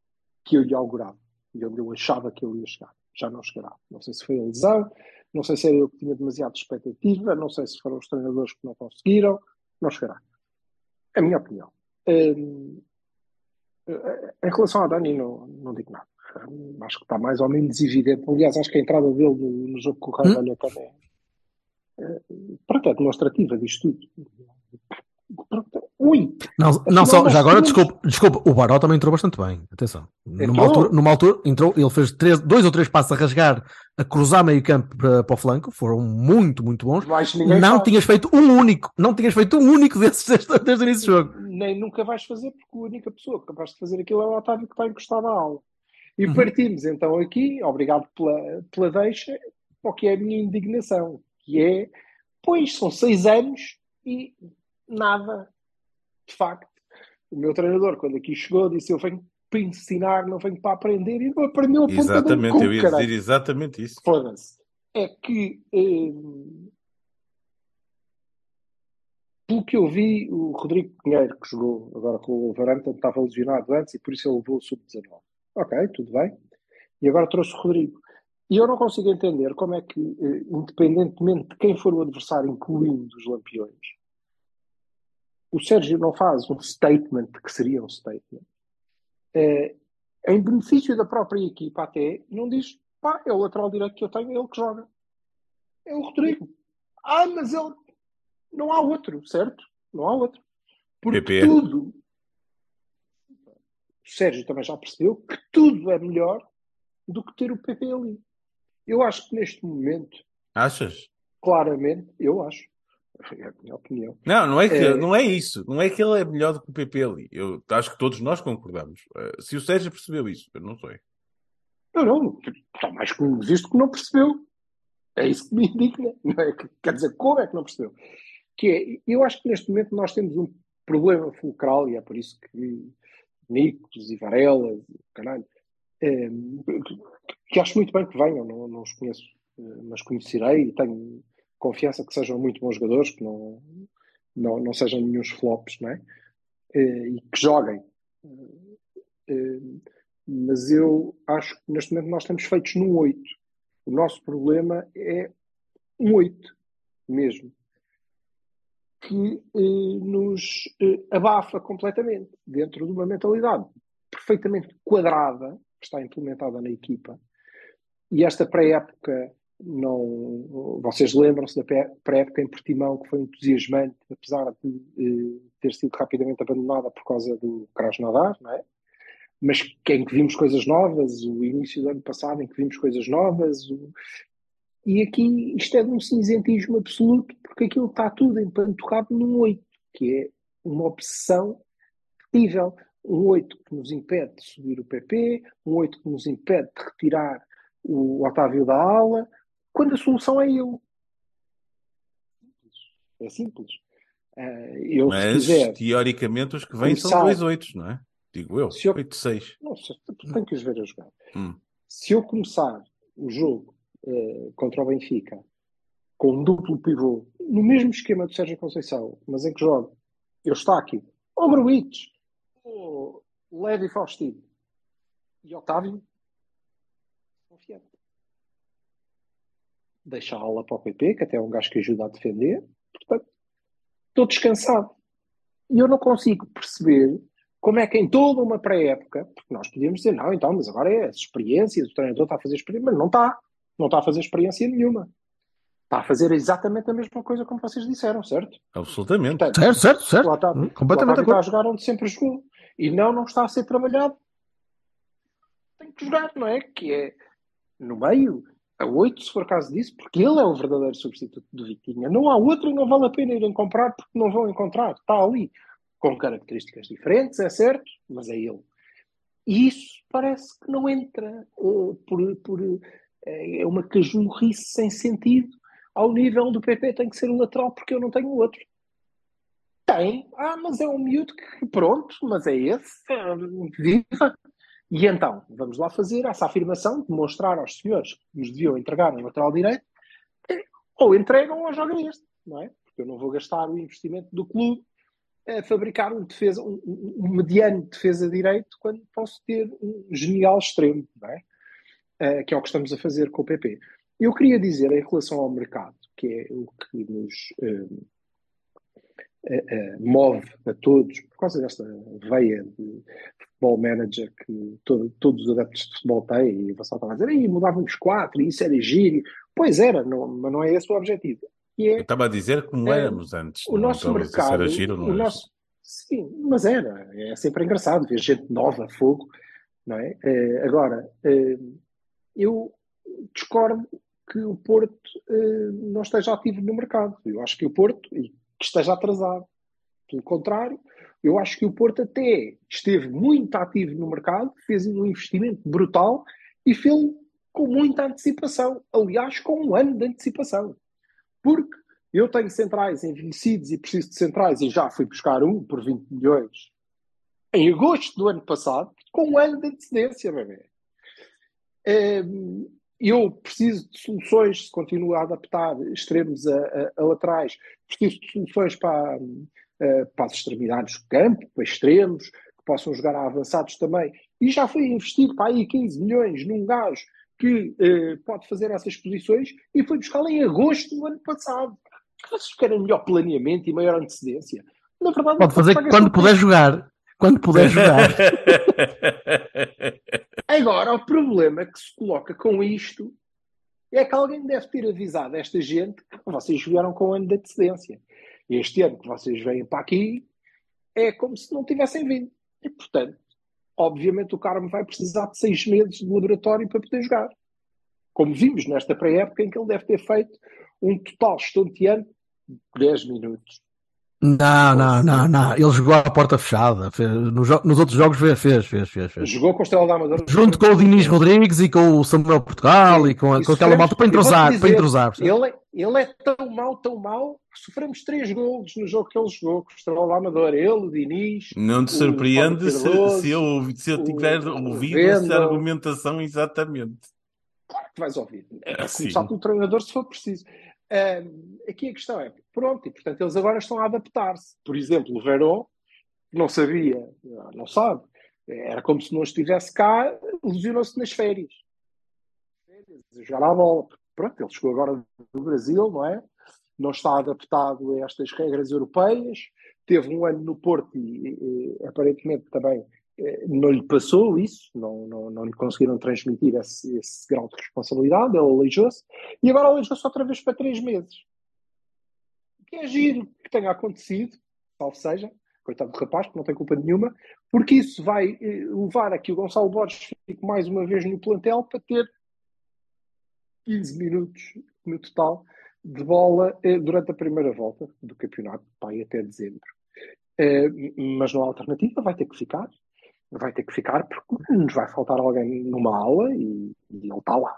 Speaker 1: que eu lhe augurava e onde eu achava que ele ia chegar. Já não chegará. Não sei se foi a lesão, não sei se era eu que tinha demasiada expectativa, não sei se foram os treinadores que não conseguiram, não chegará. É a minha opinião. Um, em relação a Dani, não, não digo nada. Acho que está mais ou menos evidente. Aliás, acho que a entrada dele no, no jogo com o Raio hum? também é, pronto, é demonstrativa disto tudo. Ui!
Speaker 2: Não, não só, já agora, desculpa, desculpa, o Baró também entrou bastante bem. Atenção. Numa altura, numa altura entrou, ele fez três, dois ou três passos a rasgar, a cruzar meio campo para, para o flanco, foram muito, muito bons. Não faz. tinhas feito um único, não tinhas feito um único desses desde, desde o início do jogo.
Speaker 1: Nem nunca vais fazer, porque a única pessoa capaz de fazer aquilo é o Otávio que está encostado à aula. E uhum. partimos então aqui, obrigado pela, pela deixa, para o que é a minha indignação, que é, pois, são seis anos e nada de facto, o meu treinador, quando aqui chegou, disse: Eu venho para ensinar, não venho para aprender, e não aprendeu a ponta
Speaker 3: Exatamente,
Speaker 1: cu,
Speaker 3: eu ia caralho. dizer exatamente isso.
Speaker 1: Foda-se. É que, hum, pelo que eu vi, o Rodrigo Pinheiro, que jogou agora com o Wolverhampton, estava lesionado antes e por isso ele levou o sub-19. Ok, tudo bem. E agora trouxe o Rodrigo. E eu não consigo entender como é que, eh, independentemente de quem for o adversário, incluindo os Lampiões, o Sérgio não faz um statement, que seria um statement, é, em benefício da própria equipa até, não diz, pá, é o lateral direito que eu tenho, é ele que joga. É o Rodrigo. Ah, mas ele... Não há outro, certo? Não há outro. Porque PP. tudo... O Sérgio também já percebeu que tudo é melhor do que ter o PP ali. Eu acho que neste momento...
Speaker 3: Achas?
Speaker 1: Claramente, eu acho é a minha opinião.
Speaker 3: Não, não é, que, é... não é isso. Não é que ele é melhor do que o PP ali. Eu acho que todos nós concordamos. Eh, se o Sérgio percebeu isso, eu não sei.
Speaker 1: Não, não. Está mais como visto que não percebeu. É isso que me indigna. *laughs* Não é? Quer dizer, como é que não percebeu? Que é, eu acho que neste momento nós temos um problema fulcral e é por isso que Nicos e Varela, caralho, é, que acho muito bem que venham, não, não os conheço, eh, mas conhecerei e tenho confiança que sejam muito bons jogadores, que não, não, não sejam nenhum flops, não é? Eh, e que joguem. Eh, mas eu acho que neste momento nós estamos feitos num 8. O nosso problema é um 8 mesmo. Que eh, nos abafa completamente dentro de uma mentalidade perfeitamente quadrada, que está implementada na equipa, e esta pré-época não. Vocês lembram-se da pré- pré-época em Portimão, que foi entusiasmante, apesar de eh, ter sido rapidamente abandonada por causa do Krasnodar, não é? Mas em que vimos coisas novas, o início do ano passado em que vimos coisas novas, o- e aqui isto é de um cinzentismo absoluto, porque aquilo está tudo empanturrado num 8, que é uma obsessão terrível. Um 8 que nos impede de subir o PP, um 8 que nos impede de retirar o Otávio da ala, quando a solução é eu. É simples. Eh, eu,
Speaker 3: Mas,
Speaker 1: quiser,
Speaker 3: teoricamente, os que vêm são
Speaker 1: começar-
Speaker 3: dois oitos, não é? Digo eu.
Speaker 1: Se eu-
Speaker 3: 8-6.
Speaker 1: não sei, tenho que os ver a jogar.
Speaker 3: Hum.
Speaker 1: Se eu começar o jogo eh, contra o Benfica com um duplo pivô, no mesmo esquema do Sérgio Conceição, mas em que jogo eu está aqui, o Gruites, o Levi Faustino e Otávio, Deixa a aula para o PP, que até é um gajo que ajuda a defender, portanto, estou descansado. E eu não consigo perceber como é que em toda uma pré-época, porque nós podíamos dizer, não, então, mas agora é as experiências, o treinador está a fazer experiência, mas não está. Não está a fazer experiência nenhuma. Está a fazer exatamente a mesma coisa como vocês disseram, certo?
Speaker 3: Absolutamente.
Speaker 1: Portanto,
Speaker 2: Certo, certo, certo.
Speaker 1: o Otávio,
Speaker 2: Hum, Completamente
Speaker 1: Otávio está a jogar onde sempre jogou. E não, não está a ser trabalhado. Tem que jogar, não é? Que é no meio, a 8, se for caso disso, porque ele é o verdadeiro substituto do Vitinha. Não há outro e não vale a pena irem comprar porque não vão encontrar. Está ali. Com características diferentes, é certo, mas é ele. E isso parece que não entra eh, por, por, eh, é uma cajurrice sem sentido ao nível do PP tem que ser o lateral porque eu não tenho outro. Tem. Ah, mas é um miúdo que pronto, mas é esse. Ah, Viva. E então, vamos lá fazer essa afirmação, demonstrar aos senhores que nos deviam entregar um lateral direito, ou entregam ou jogam este, não é? Porque eu não vou gastar o investimento do clube a fabricar um, defesa, um, um- mediano defesa direito quando posso ter um genial extremo, não é? Eh, que é o que estamos a fazer com o PP. Eu queria dizer em relação ao mercado, que é o que nos eh, move a todos, por causa desta veia de futebol manager que todo- todos os adeptos de futebol têm, e você estava a dizer, "Ih, mudávamos quatro, e isso era giro. Pois era, não- mas não é esse o objetivo. E
Speaker 3: Eu
Speaker 1: é
Speaker 3: estava a dizer como
Speaker 1: É,
Speaker 3: éramos antes.
Speaker 1: o
Speaker 3: não
Speaker 1: nosso
Speaker 3: dizer se
Speaker 1: mercado,
Speaker 3: era giro não
Speaker 1: o nosso, sim, mas era, é sempre engraçado ver gente nova, fogo, não é? Agora, eu discordo que o Porto eh, não esteja ativo no mercado. Eu acho que o Porto e que esteja atrasado. Pelo contrário, eu acho que o Porto até esteve muito ativo no mercado, fez um investimento brutal e fez com muita antecipação. Aliás, com um ano de antecipação. Porque eu tenho centrais envelhecidos e preciso de centrais e já fui buscar um por 20 milhões em agosto do ano passado, com um ano de antecedência, bebê. Hum, Eu preciso de soluções, se continuo a adaptar extremos a, a- a laterais, *laughs* preciso de soluções para, eh, para as extremidades do campo, para extremos, que possam jogar a avançados também. E já foi investido para aí 15 milhões num gajo que eh, pode fazer essas posições e foi buscá-lo em agosto do ano passado. Vocês querem melhor planeamento e maior antecedência? Na verdade,
Speaker 2: Pode fazer quando puder jogar. Quando puder jogar. *laughs*
Speaker 1: Agora, o problema que se coloca com isto é que alguém deve ter avisado esta gente que vocês vieram com um ano de antecedência. E este ano que vocês vêm para aqui é como se não tivessem vindo. E, portanto, obviamente o Carmo vai precisar de seis meses de laboratório para poder jogar. Como vimos nesta pré-época em que ele deve ter feito um total estonteante de 10 minutos.
Speaker 2: Não, não, não, não. Ele jogou à porta fechada. Fez- nos, nos outros jogos fez, fez, fez, fez. fez.
Speaker 1: Jogou com o Estrela da Amadora.
Speaker 2: Junto com o Diniz Rodrigues e com o Samuel Portugal e com, a-
Speaker 1: E
Speaker 2: com aquela malta para entrosar.
Speaker 1: dizer,
Speaker 2: Para entrosar?
Speaker 1: Ele, é- ele é tão mau, tão mau, que sofremos três golos no jogo que ele jogou com o Estrela da Amadora. Ele, o Diniz,
Speaker 3: Não te surpreende se, se eu, se eu tiver
Speaker 1: o
Speaker 3: ouvido essa argumentação exatamente.
Speaker 1: Claro que vais ouvir. É
Speaker 3: Ah,
Speaker 1: começar
Speaker 3: sim.
Speaker 1: pelo treinador se for preciso. Ahm, aqui a questão é, pronto, e portanto eles agora estão a adaptar-se. Por exemplo, o Verón não sabia, não sabe, era como se não estivesse cá, lesionou-se nas férias. Férias, jogar à bola. Pronto, ele chegou agora do Brasil, não é? Não está adaptado a estas regras europeias. Teve um ano no Porto e, e, aparentemente também eh, não lhe passou isso, não, não, não lhe conseguiram transmitir esse, esse grau de responsabilidade, ele aleijou-se, e agora aleijou-se outra vez para três meses. É giro que tenha acontecido, salvo seja, coitado do rapaz, que não tem culpa nenhuma, porque isso vai eh, levar a que o Gonçalo Borges fique mais uma vez no plantel para ter 15 minutos no total de bola eh, durante a primeira volta do campeonato, vai até dezembro. Eh, mas não há alternativa, vai ter que ficar. Vai ter que ficar porque nos vai faltar alguém numa aula e, e ele está lá.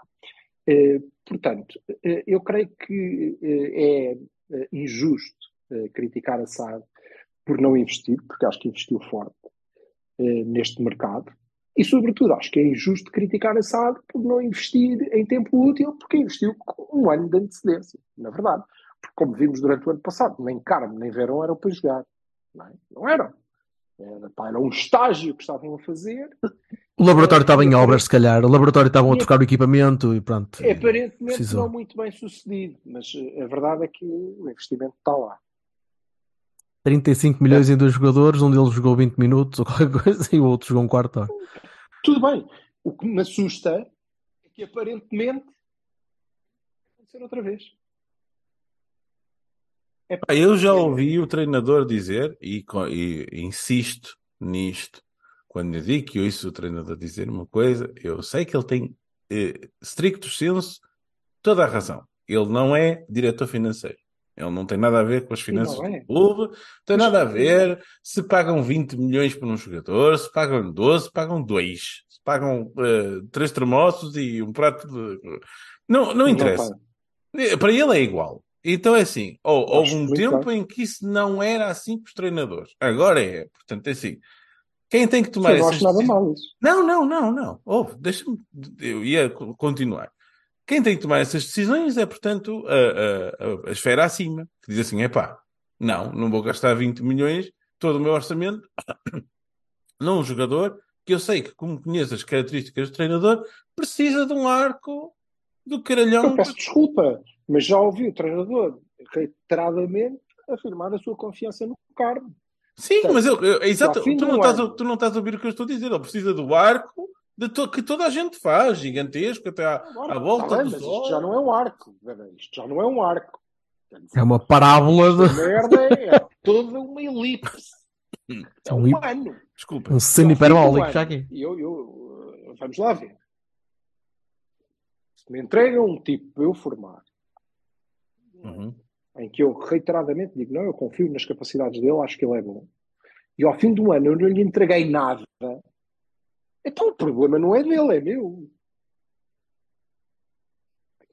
Speaker 1: Eh, portanto, eh, eu creio que eh, é injusto criticar a SAD por não investir, porque acho que investiu forte neste mercado. E, sobretudo, acho que é injusto criticar a SAD por não investir em tempo útil, porque investiu com um ano de antecedência, na verdade. Porque, como vimos durante o ano passado, nem Carmo nem Verão eram para jogar. Não, é? não eram. Era, um estágio que estavam a fazer.
Speaker 2: O laboratório estava em obras, se calhar. O laboratório estavam a trocar o equipamento e pronto.
Speaker 1: É aparentemente
Speaker 2: precisou.
Speaker 1: não muito bem sucedido, mas eh, a verdade é que o investimento está lá.
Speaker 2: 35 milhões em dois jogadores, um deles jogou 20 minutos ou qualquer *laughs* coisa e o outro jogou um quarto hora.
Speaker 1: Tudo bem. O que me assusta é que aparentemente vai acontecer outra vez.
Speaker 3: Ah, Eu já ouvi o treinador dizer, e, e insisto nisto, quando eu digo que eu ouço o treinador dizer uma coisa, eu sei que ele tem, eh, stricto senso, toda a razão. Ele não é diretor financeiro. Ele não tem nada a ver com as finanças
Speaker 1: não é.
Speaker 3: do clube, tem
Speaker 1: Mas-
Speaker 3: nada a ver se pagam 20 milhões por um jogador, se pagam 12, se pagam 2, se pagam eh, três termossos e um prato de. Não, não interessa.
Speaker 1: está.
Speaker 3: Para ele é igual. Então é assim, ou, houve um tempo
Speaker 1: bem.
Speaker 3: em que isso não era assim para os treinadores. Agora é. Portanto, é assim. Quem tem que tomar
Speaker 1: Eu não
Speaker 3: essas
Speaker 1: acho nada
Speaker 3: decisões-
Speaker 1: mal isso.
Speaker 3: Não, não, não, não. Houve, deixa-me. Eu ia co- continuar. Quem tem que tomar essas decisões é, portanto, a, a, a, a esfera acima, que diz assim: é pá, não, não vou gastar 20 milhões, todo o meu orçamento, *coughs* num jogador que eu sei que, como conheço as características do treinador, precisa de um arco do caralhão.
Speaker 1: Eu peço desculpa, mas já ouvi o treinador reiteradamente afirmar a sua confiança no Carmo.
Speaker 3: Sim,
Speaker 1: Portanto,
Speaker 3: mas eu, eu- exato, tu não, estás
Speaker 1: ano-
Speaker 3: tu não estás a ouvir o que eu estou a dizer. Ele precisa do arco de to- que toda a gente faz, gigantesco, até à,
Speaker 1: Agora,
Speaker 3: à volta
Speaker 1: tá bem,
Speaker 3: do
Speaker 1: mas
Speaker 3: sol.
Speaker 1: isto já não é um arco. Isto já não é um arco.
Speaker 2: É uma parábola de
Speaker 1: merda é *laughs* toda uma elipse. É
Speaker 2: Um hip-
Speaker 1: ano.
Speaker 3: Desculpa.
Speaker 2: um
Speaker 1: ao
Speaker 2: seno
Speaker 1: fim do
Speaker 2: hiperbólico
Speaker 1: ano,
Speaker 2: já aqui.
Speaker 1: Eu, eu, vamos lá ver. Se me entregam um tipo para eu formar,
Speaker 3: Uhum.
Speaker 1: em que eu reiteradamente digo, não, eu confio nas capacidades dele, acho que ele é bom. E ao fim do ano eu não lhe entreguei nada. Então o problema não é dele, é meu.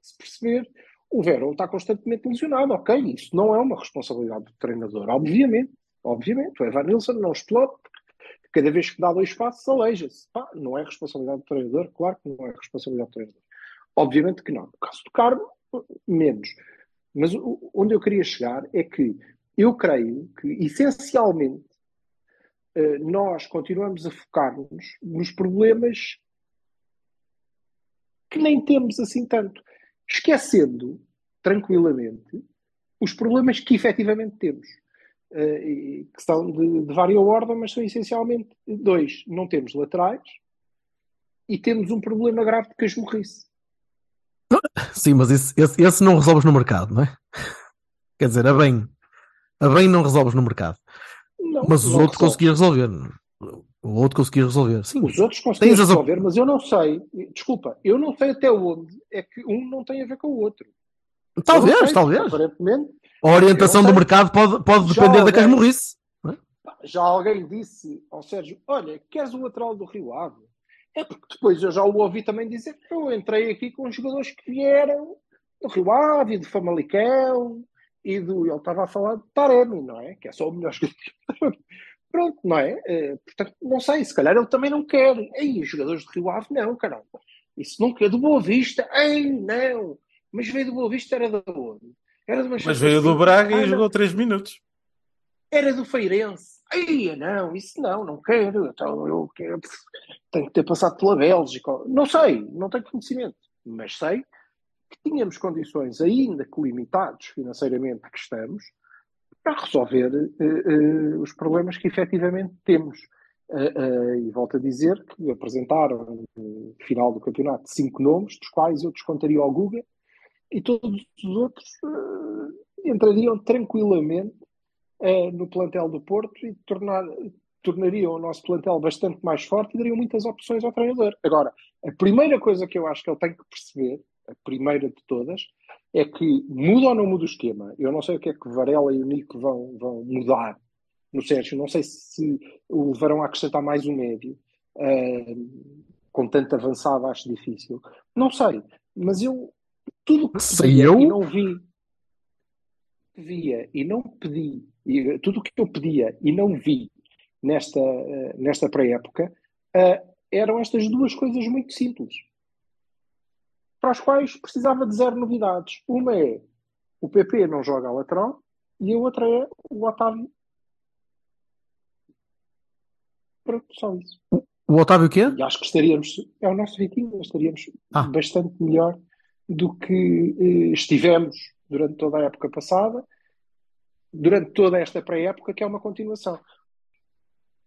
Speaker 1: Se perceber, o Verão está constantemente lesionado, ok, isso não é uma responsabilidade do treinador, obviamente. Obviamente, o Evan Nilsson não explode, porque cada vez que dá dois passos, aleija-se. Não é responsabilidade do treinador, claro que não é responsabilidade do treinador. Obviamente que não. No caso do Carmo, menos. Mas onde eu queria chegar é que eu creio que, essencialmente, eh, nós continuamos a focar-nos nos problemas que nem temos assim tanto, esquecendo tranquilamente os problemas que efetivamente temos, eh, que são de, de vária ordem, mas são essencialmente dois. Não temos laterais e temos um problema grave de casmurrice.
Speaker 2: Sim, mas esse, esse, esse não resolves no mercado, não é? *laughs* Quer dizer, a bem, a bem não resolves no mercado.
Speaker 1: Não,
Speaker 2: Mas os outros
Speaker 1: resolve.
Speaker 2: conseguias resolver. O outro conseguias resolver. Sim.
Speaker 1: Os outros
Speaker 2: as op-
Speaker 1: resolver, mas eu não sei. Desculpa, eu não sei até onde é que um não tem a ver com o outro.
Speaker 2: Talvez,
Speaker 1: sei,
Speaker 2: talvez.
Speaker 1: Aparentemente,
Speaker 2: A orientação do mercado pode, pode
Speaker 1: Já
Speaker 2: depender da
Speaker 1: alguém-
Speaker 2: casmurrice.
Speaker 1: já alguém disse ao Sérgio: Olha, queres o lateral do Rio Ave? É porque depois eu já o ouvi também dizer que eu entrei aqui com jogadores que vieram do Rio Ave e do Famalicão e do. Ele estava a falar de Taremi, não é? Que é só o melhor *laughs* jogador. Pronto, não é? Eh, portanto, não sei, se calhar ele também não quer. Ei, os jogadores do Rio Ave, não, caramba. Isso não quer. Do Boa Vista, ei, não. Mas veio do Boa Vista, era da onde? Era do
Speaker 3: Mas veio do. Braga
Speaker 1: Ah,
Speaker 3: e
Speaker 1: não.
Speaker 3: jogou 3 minutos.
Speaker 1: Era do Feirense. Ai, não, isso não, não quero. Então eu quero, tenho que ter passado pela Bélgica. Não sei, não tenho conhecimento, mas sei que tínhamos condições, ainda que limitados financeiramente que estamos, para resolver eh, eh, os problemas que efetivamente temos. Uh, uh, e volto a dizer que apresentaram no final do campeonato cinco nomes, dos quais eu descontaria o Guga, e todos os outros uh, entrariam tranquilamente no plantel do Porto e tornar, tornariam o nosso plantel bastante mais forte e dariam muitas opções ao treinador. Agora, a primeira coisa que eu acho que ele tem que perceber, a primeira de todas, é que muda ou não muda o esquema. Eu não sei o que é que Varela e o Nico vão, vão mudar no Sérgio. Não sei se o levarão a acrescentar mais um médio. Uh, com tanto avançado, acho difícil. Não sei. Mas eu, tudo que
Speaker 2: sei eu?
Speaker 1: e não vi, via e não pedi, e, tudo o que eu pedia e não vi nesta, uh, nesta pré-época, uh, eram estas duas coisas muito simples para as quais precisava de zero novidades. Uma é o PP não joga a lateral e a outra é o Otávio. Pronto, só isso.
Speaker 2: O Otávio o quê?
Speaker 1: E acho que estaríamos, é o nosso Vitinho, estaríamos
Speaker 2: Ah.
Speaker 1: bastante melhor do que eh, estivemos durante toda a época passada, durante toda esta pré-época, que é uma continuação.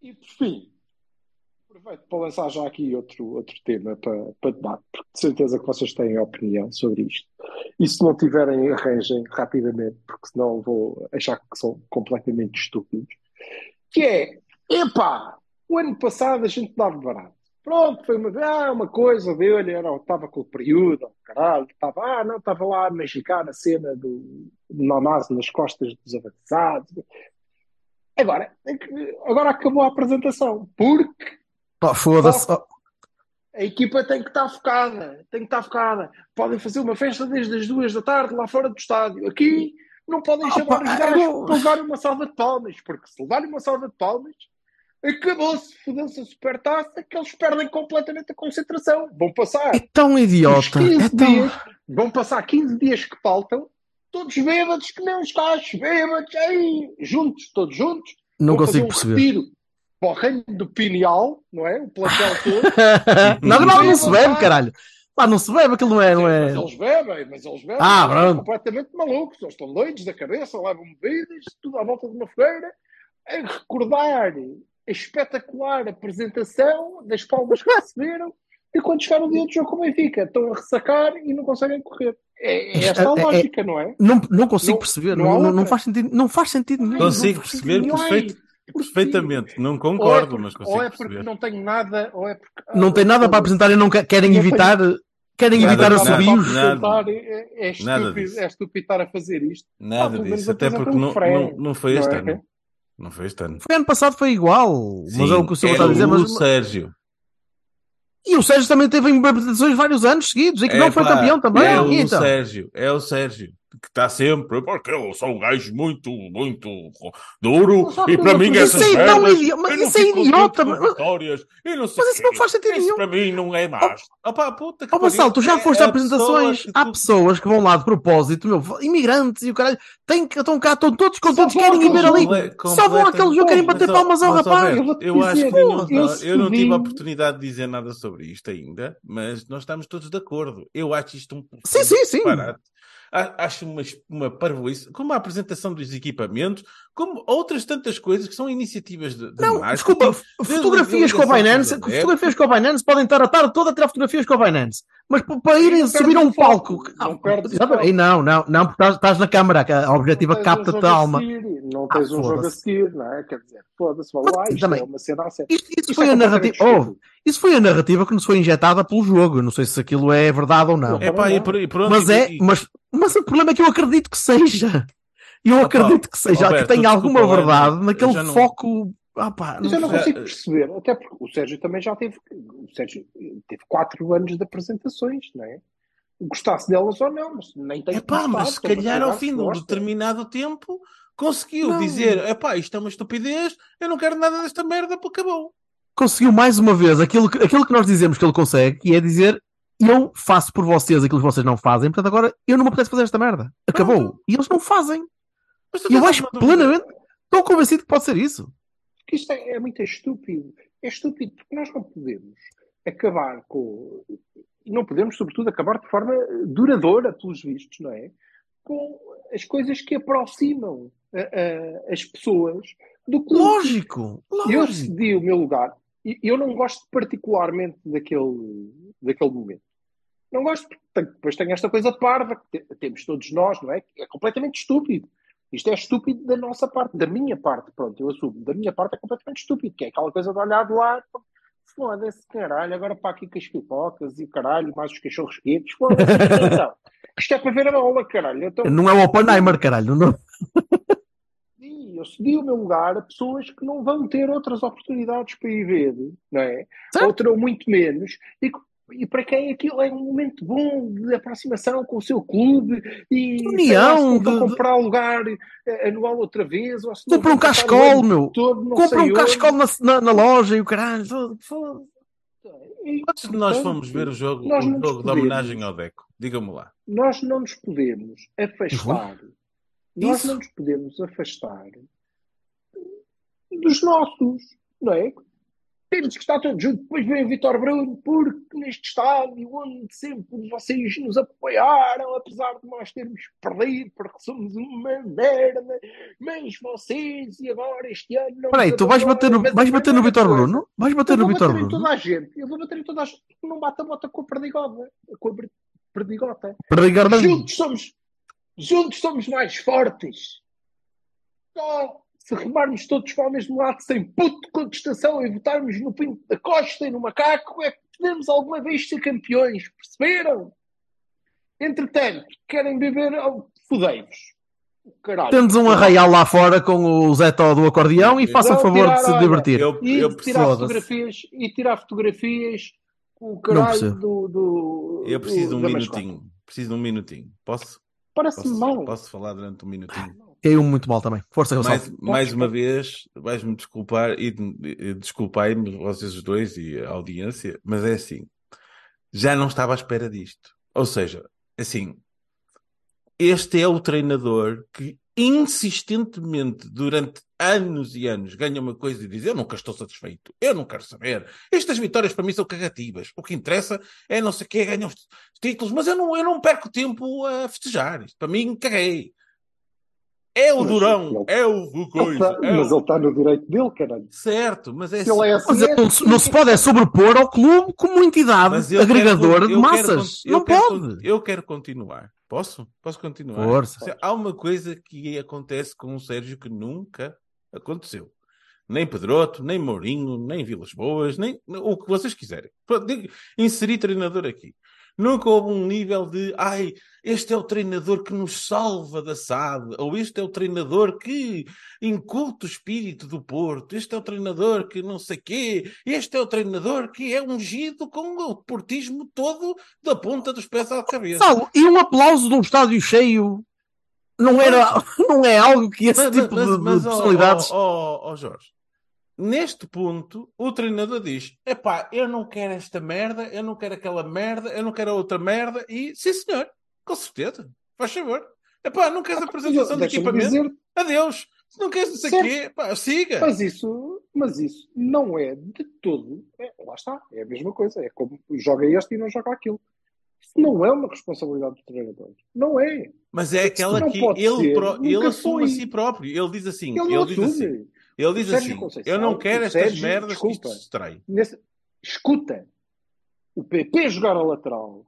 Speaker 1: E por fim, aproveito para lançar já aqui outro, outro tema para, para debate, porque de certeza que vocês têm opinião sobre isto. E se não tiverem, arranjem rapidamente, porque senão vou achar que são completamente estúpidos. Que é, epá, o ano passado a gente dava barato. Pronto, foi uma, ah, uma coisa dele, era, estava com o período, caralho, estava, ah, não, estava lá a mexicar a cena do, Namaz nas costas dos avançados. Agora, é agora acabou a apresentação, porque
Speaker 2: Oh, Foda-se. Oh,
Speaker 1: a equipa tem que estar focada, tem que estar focada. Podem fazer uma festa desde as duas da tarde lá fora do estádio. Aqui não podem
Speaker 2: Ah,
Speaker 1: chamar
Speaker 2: pá,
Speaker 1: os gajos
Speaker 2: eu-
Speaker 1: para levar uma salva de palmas, porque se levarem uma salva de palmas, acabou-se, fodeu-se a supertaça, que eles perdem completamente a concentração. Vão passar
Speaker 2: é tão
Speaker 1: os
Speaker 2: idiota.
Speaker 1: 15
Speaker 2: É tão...
Speaker 1: dias, vão passar 15 dias que faltam, todos bêbados, que nem uns cachos, bêbados, aí, juntos, todos juntos.
Speaker 2: Não
Speaker 1: Vão
Speaker 2: consigo
Speaker 1: um
Speaker 2: perceber.
Speaker 1: retiro para o reino do Pineal, não é? O plantel *laughs* todo.
Speaker 2: não, não, não se bebe, caralho. Não se bebe, aquilo não é. Não é...
Speaker 1: Mas eles bebem, mas eles bebem.
Speaker 2: Ah,
Speaker 1: eles
Speaker 2: pronto.
Speaker 1: completamente malucos. Eles estão doidos da cabeça, levam bebidas, tudo à volta de uma feira, a recordar a espetacular apresentação das palmas que receberam e quando chegar o dia do jogo com o Benfica, estão a ressacar e não conseguem correr. É, é esta a
Speaker 2: É- é-
Speaker 1: lógica, não é?
Speaker 2: Não, não consigo
Speaker 1: Não-
Speaker 2: perceber.
Speaker 1: não
Speaker 2: Não, não, faz sentido, não faz sentido nenhum.
Speaker 3: Consigo perceber perfeito, perfeitamente. Não concordo, mas consigo
Speaker 1: ou é porque
Speaker 3: perceber.
Speaker 1: não tenho nada, ou é porque.
Speaker 2: Não tem nada para apresentar e não que- querem
Speaker 1: Não
Speaker 2: evitar. Querem
Speaker 3: Nada,
Speaker 2: evitar assobios.
Speaker 1: É, é, estúpido, é estúpido estar a fazer isto. Ah,
Speaker 3: Nada
Speaker 1: menos
Speaker 3: disso. Até porque
Speaker 1: um
Speaker 3: não, não, não foi este
Speaker 1: não é?
Speaker 3: ano. Não foi este ano.
Speaker 2: Foi ano passado, foi igual. mas é o que o senhor está a dizer.
Speaker 3: o
Speaker 2: Mas...
Speaker 3: Sérgio.
Speaker 2: E o Sérgio também teve em apresentações vários anos seguidos e que
Speaker 3: É,
Speaker 2: não foi
Speaker 3: pá,
Speaker 2: campeão também.
Speaker 3: É o
Speaker 2: então?
Speaker 3: Sérgio. É o Sérgio. Que está sempre. Porque eu sou um gajo muito, muito duro. E para mim
Speaker 1: não
Speaker 3: essas
Speaker 2: Isso é
Speaker 3: merdas,
Speaker 2: idi- mas
Speaker 3: não
Speaker 2: isso é idiota, mas-
Speaker 3: vitórias, eu não sei
Speaker 2: Mas isso não faz sentido
Speaker 3: Isso
Speaker 2: nenhum.
Speaker 3: para mim não é mais. Opá, puta que
Speaker 2: Ó Vassal, tu já
Speaker 3: pariu.
Speaker 2: foste
Speaker 3: É
Speaker 2: a apresentações,
Speaker 3: pessoa que
Speaker 2: há
Speaker 3: tu-
Speaker 2: pessoas que vão lá de propósito, meu, imigrantes e o caralho, têm estão cá, estão todos contentes, querem ir ver ali, só vão àquele jogo, querem bater palmas ao rapaz.
Speaker 1: Eu
Speaker 3: acho que
Speaker 1: eu
Speaker 3: não tive a oportunidade de dizer nada sobre isto ainda, mas nós estamos todos de acordo. Eu acho isto um
Speaker 2: Sim, sim, sim.
Speaker 3: Acho uma, uma parvoíce, como a apresentação dos equipamentos, como outras tantas coisas que são iniciativas de, de
Speaker 2: Não,
Speaker 3: marketing,
Speaker 2: desculpa,
Speaker 3: de
Speaker 2: fotografias com a Binance, fotografias com a Binance podem estar a tarde toda a tirar fotografias com a Binance, mas para irem subir a um palco,
Speaker 1: não.
Speaker 2: E não, não, não, porque estás, na câmara, que a objetiva capta-te a alma.
Speaker 1: Não
Speaker 2: Ah,
Speaker 1: tens um jogo a seguir, não é? Quer dizer, foda-se,
Speaker 2: Mas
Speaker 1: lá, isto
Speaker 2: também-
Speaker 1: é uma cena a sério.
Speaker 2: Isto, isso
Speaker 1: Isto
Speaker 2: foi
Speaker 1: é
Speaker 2: a narrativa. Oh, isso foi a narrativa que nos foi injetada pelo jogo. Não sei se aquilo é verdade ou não.
Speaker 1: É,
Speaker 3: É pá, e,
Speaker 1: não.
Speaker 3: por- e pronto.
Speaker 2: Mas é,
Speaker 3: e-
Speaker 2: mas, mas o problema é que eu acredito que seja. Eu acredito que seja,
Speaker 3: Roberto,
Speaker 2: que tenha
Speaker 3: desculpa
Speaker 2: alguma verdade
Speaker 3: eu
Speaker 2: naquele
Speaker 3: não-
Speaker 2: foco. Ah, pá,
Speaker 1: Mas eu não consigo perceber, até porque o Sérgio também já teve, o Sérgio teve quatro anos de apresentações, não é? Gostasse delas ou não, mas nem tem
Speaker 3: É
Speaker 1: que
Speaker 3: pá,
Speaker 1: gostar,
Speaker 3: mas se calhar ao fim de um determinado tempo conseguiu
Speaker 2: Não.
Speaker 3: dizer: é pá, isto é uma estupidez, eu não quero nada desta merda, porque acabou.
Speaker 2: conseguiu mais uma vez aquilo que, aquilo que nós dizemos que ele consegue, que é dizer eu faço por vocês aquilo que vocês não fazem, portanto agora eu não me apetece fazer esta merda. Acabou.
Speaker 3: Pronto.
Speaker 2: E eles não fazem. E eu acho plenamente, estou convencido que pode ser isso.
Speaker 1: Porque isto é, é muito estúpido. É estúpido porque nós não podemos acabar com. Não podemos, sobretudo, acabar de forma duradoura, pelos vistos, não é? Com as coisas que aproximam a- a- as pessoas do clube.
Speaker 2: Lógico,
Speaker 1: Eu
Speaker 2: lógico.
Speaker 1: cedi o meu lugar e eu não gosto particularmente daquele, daquele momento. Não gosto porque depois tem esta coisa parva que te- temos todos nós, não é? Que É completamente estúpido. Isto é estúpido da nossa parte, da minha parte, pronto, eu assumo. Da minha parte é completamente estúpido, que é aquela coisa de olhar de pô, foda-se, caralho, agora para aqui com as pipocas e caralho, mais os cachorros quentes, foda-se, então. Isto é para ver a bola, caralho. Então,
Speaker 2: Não é o Oppenheimer, caralho. Não.
Speaker 1: Sim, eu cedi o meu lugar a pessoas que não vão ter outras oportunidades para ir ver, não é?
Speaker 2: Certo.
Speaker 1: Ou terão muito menos. E, e para quem aquilo é um momento bom de aproximação com o seu clube e lá,
Speaker 2: União,
Speaker 1: a
Speaker 2: de- de-
Speaker 1: comprar lugar eh, anual outra vez, ou
Speaker 2: Compra um cascol, meu.
Speaker 1: todo,
Speaker 2: Compra um
Speaker 1: onde.
Speaker 2: cascol na, na, na loja e o caralho. Foda-se.
Speaker 1: E,
Speaker 3: Antes de nós fomos ver o jogo, o jogo de
Speaker 1: podemos-
Speaker 3: homenagem ao Deco, diga-me lá.
Speaker 1: nós não nos podemos afastar, nós
Speaker 2: Isso.
Speaker 1: não nos podemos afastar dos nossos, não é? Temos que estar todos juntos, depois vem o Vitor Bruno, porque neste estádio onde sempre vocês nos apoiaram, apesar de nós termos perdido, porque somos uma merda, mas vocês e agora este ano não
Speaker 2: Peraí, tu vais bater no, vais bater no Vitor Bruno? Vais bater
Speaker 1: eu
Speaker 2: no
Speaker 1: vou
Speaker 2: Vitor
Speaker 1: bater em
Speaker 2: Bruno?
Speaker 1: toda a gente. Eu vou bater em toda a gente. Não bata a bota com a perdigota. Com a per- perdigota.
Speaker 2: Perdigota.
Speaker 1: Juntos somos, juntos somos mais fortes. Só se remarmos todos para o mesmo lado, sem puto de contestação e votarmos no Pinto da Costa e no Macaco, é que podemos alguma vez ser campeões. Perceberam? Entretanto, querem beber ao fudei-vos. Caralho.
Speaker 2: Tendes um arraial lá fora com o Zé Tó do acordeão e façam favor de se
Speaker 1: tirar, olha,
Speaker 2: divertir.
Speaker 3: Eu,
Speaker 1: E
Speaker 3: eu,
Speaker 1: tirar fotografias e tirar fotografias com o caralho do, do,
Speaker 3: eu preciso de um
Speaker 1: mascote.
Speaker 3: minutinho. Preciso de um minutinho. Posso?
Speaker 1: Parece-me mal.
Speaker 3: posso falar durante um minutinho?
Speaker 2: Caiu muito mal também. Força, Gonçalo.
Speaker 3: Mais, mais uma vez, vais-me desculpar e, e desculpai-me, vocês os dois e a audiência, mas é assim, já não estava à espera disto. Ou seja, assim, este é o treinador que insistentemente, durante anos e anos, ganha uma coisa e diz: Eu nunca estou satisfeito, eu não quero saber. Estas vitórias para mim são cagativas. O que interessa é não sei o quê, ganhar os títulos, mas eu não, eu não perco tempo a festejar. Para mim, caguei. É o Durão, é o o
Speaker 1: Ele
Speaker 3: coisa.
Speaker 1: tá-
Speaker 3: é
Speaker 1: mas
Speaker 3: o-
Speaker 1: ele está no direito dele, caralho.
Speaker 3: Certo, mas é
Speaker 1: Se ele é
Speaker 3: assim.
Speaker 1: assim,
Speaker 2: Mas
Speaker 1: é
Speaker 2: ele não, não se pode é sobrepor ao clube como entidade agregadora
Speaker 3: quero-
Speaker 2: de
Speaker 3: quero
Speaker 2: massas.
Speaker 3: eu
Speaker 2: não
Speaker 3: quero
Speaker 2: pode.
Speaker 3: con- eu quero continuar. Posso? Posso continuar?
Speaker 2: Força.
Speaker 3: Há uma coisa que acontece com o Sérgio que nunca aconteceu. Nem Pedroto, nem Mourinho, nem Vilas Boas, nem o que vocês quiserem. Inserir treinador aqui. Nunca houve um nível de ai, este é o treinador que nos salva da SAD, ou este é o treinador que inculta o espírito do Porto, este é o treinador que não sei quê, este é o treinador que é ungido com o portismo todo da ponta dos pés à cabeça.
Speaker 2: E um aplauso de um estádio cheio não, era, *laughs* não é algo que esse
Speaker 3: Mas,
Speaker 2: tipo
Speaker 3: mas-
Speaker 2: de, de
Speaker 3: mas, ó,
Speaker 2: personalidades.
Speaker 3: ó, ó, ó, Jorge, neste ponto, o treinador diz: epá, eu não quero esta merda, eu não quero aquela merda, eu não quero outra merda, e sim senhor, com certeza, faz favor. Epá, não queres apresentação de equipamento?
Speaker 1: dizer,
Speaker 3: Adeus. Se não queres o
Speaker 1: Certo.
Speaker 3: quê, siga.
Speaker 1: mas isso, mas isso não é de todo. é- lá está, é a mesma coisa. É como joga este e não joga aquilo. Isso não é uma responsabilidade do treinador. Não é.
Speaker 3: Mas é aquela que ele,
Speaker 1: ser, nunca
Speaker 3: ele assume a si próprio. Ele diz assim:
Speaker 1: Ele
Speaker 3: ele, diz assim, ele diz assim
Speaker 1: Conceição,
Speaker 3: eu não quero estas
Speaker 1: Sérgio,
Speaker 3: merdas que isto
Speaker 1: desculpa.
Speaker 3: se.
Speaker 1: Nesse- escuta, o PP jogar a lateral,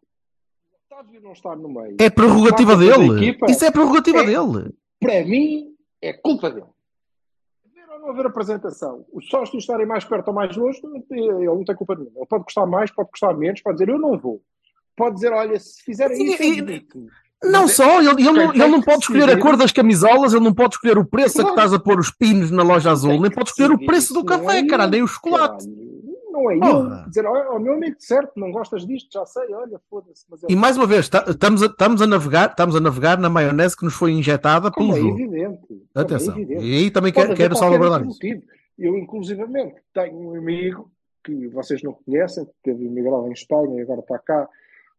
Speaker 1: Otávio não estar no meio,
Speaker 2: É prerrogativa dele.
Speaker 1: equipa.
Speaker 2: Isso é prerrogativa
Speaker 1: É.
Speaker 2: dele.
Speaker 1: para mim, é culpa dele. Haver ou não haver apresentação, os sócios estarem mais perto ou mais longe, ele não tem culpa nenhuma. Ele pode custar mais, pode custar menos, pode dizer eu não vou. Pode dizer, olha, se fizerem
Speaker 2: E-
Speaker 1: isso, eu.
Speaker 2: Não
Speaker 1: é-
Speaker 2: só, ele, ele, não, ele não pode escolher a cor das camisolas, ele não pode escolher o preço a que estás a pôr os pinos na loja azul, nem pode escolher o preço do café,
Speaker 1: é
Speaker 2: caralho, nem o chocolate.
Speaker 1: Não é
Speaker 2: Porra.
Speaker 1: eu dizer, o meu amigo certo, não gostas disto, já sei, olha, foda-se. Mas é
Speaker 2: E mais uma vez, ta- estamos a, estamos a navegar, estamos a navegar na maionese que nos foi injetada pelo
Speaker 1: é
Speaker 2: jogo.
Speaker 1: evidente. é
Speaker 2: Atenção.
Speaker 1: evidente.
Speaker 2: E aí também
Speaker 1: Pode
Speaker 2: quero,
Speaker 1: qualquer
Speaker 2: salvaguardar isso.
Speaker 1: Eu, inclusivamente, tenho um amigo que vocês não conhecem, que teve imigrado em Espanha e agora está cá,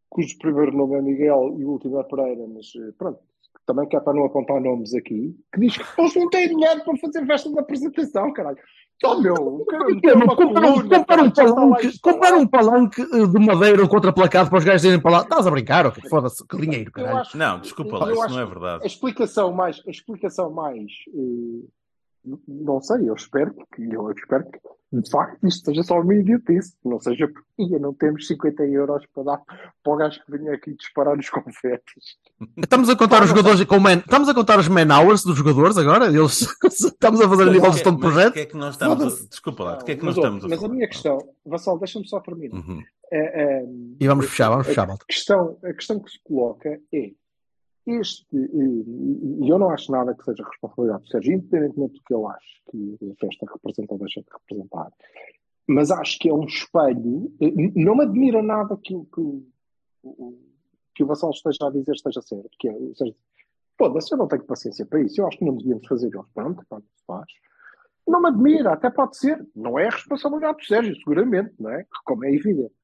Speaker 1: cujo primeiro nome é Miguel e o último é Pereira, mas eh, pronto, também que é para não apontar nomes aqui, que diz que eles não têm dinheiro para fazer festa de apresentação, caralho. Meu,
Speaker 2: comprar,
Speaker 1: cara,
Speaker 2: um palanque, comprar um palanque eh, de madeira contraplacado para os gajos irem para lá. Estás a brincar? ok? Foda-se, que dinheiro, caralho.
Speaker 1: acho-
Speaker 3: Não, desculpa lá, isso não é
Speaker 1: que
Speaker 3: verdade.
Speaker 1: A explicação mais, a explicação mais, eh, não sei, eu espero que, eu espero que de facto isto seja só uma idiotice, não seja porque não temos 50 euros para dar para o gajo que venha aqui disparar os confetes.
Speaker 2: Estamos a contar os jogadores com man... Estamos a contar os man hours dos jogadores agora? Eles... *laughs* estamos a fazer a nível de
Speaker 3: Mas
Speaker 2: gestão de
Speaker 3: mas
Speaker 2: projeto?
Speaker 3: que é que nós estamos a... Desculpa lá, de que é que
Speaker 1: mas,
Speaker 3: nós estamos a
Speaker 1: mas a minha questão, Vassal, deixa-me só terminar.
Speaker 3: Uhum.
Speaker 1: É, é,
Speaker 2: E vamos fechar, vamos fechar, malta.
Speaker 1: a questão, a questão que se coloca é este, eh, e eu não acho nada que seja responsabilidade do Sérgio, independentemente do que ele ache que a festa representa ou deixa de representar, mas acho que é um espelho. eh, Não me admira nada que, que, que o Vassal esteja a dizer esteja certo, que é, ou seja, foda-se, eu não tenho paciência para isso, eu acho que não devíamos fazer isso, pronto, pronto, se faz. Não me admira, até pode ser, não é a responsabilidade do Sérgio, seguramente, não é? Como é evidente.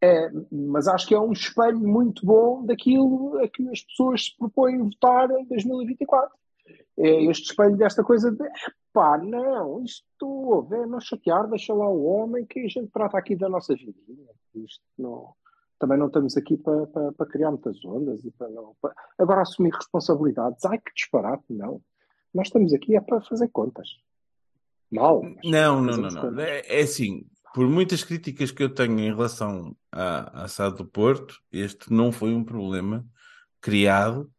Speaker 1: É, mas acho que é um espelho muito bom daquilo a que as pessoas se propõem votar em 2024. É este espelho desta coisa de pá, não, isto é não chatear, deixa lá o homem que a gente trata aqui da nossa vidinha. Isto não, também não estamos aqui para, para, para criar muitas ondas e para não. para- agora assumir responsabilidades. Ai que disparate, não. Nós estamos aqui é para fazer contas. Mal.
Speaker 3: Não, não, não, não.
Speaker 1: contas.
Speaker 3: É, é assim, por muitas críticas que eu tenho em relação à, à SAD do Porto, este não foi um problema criado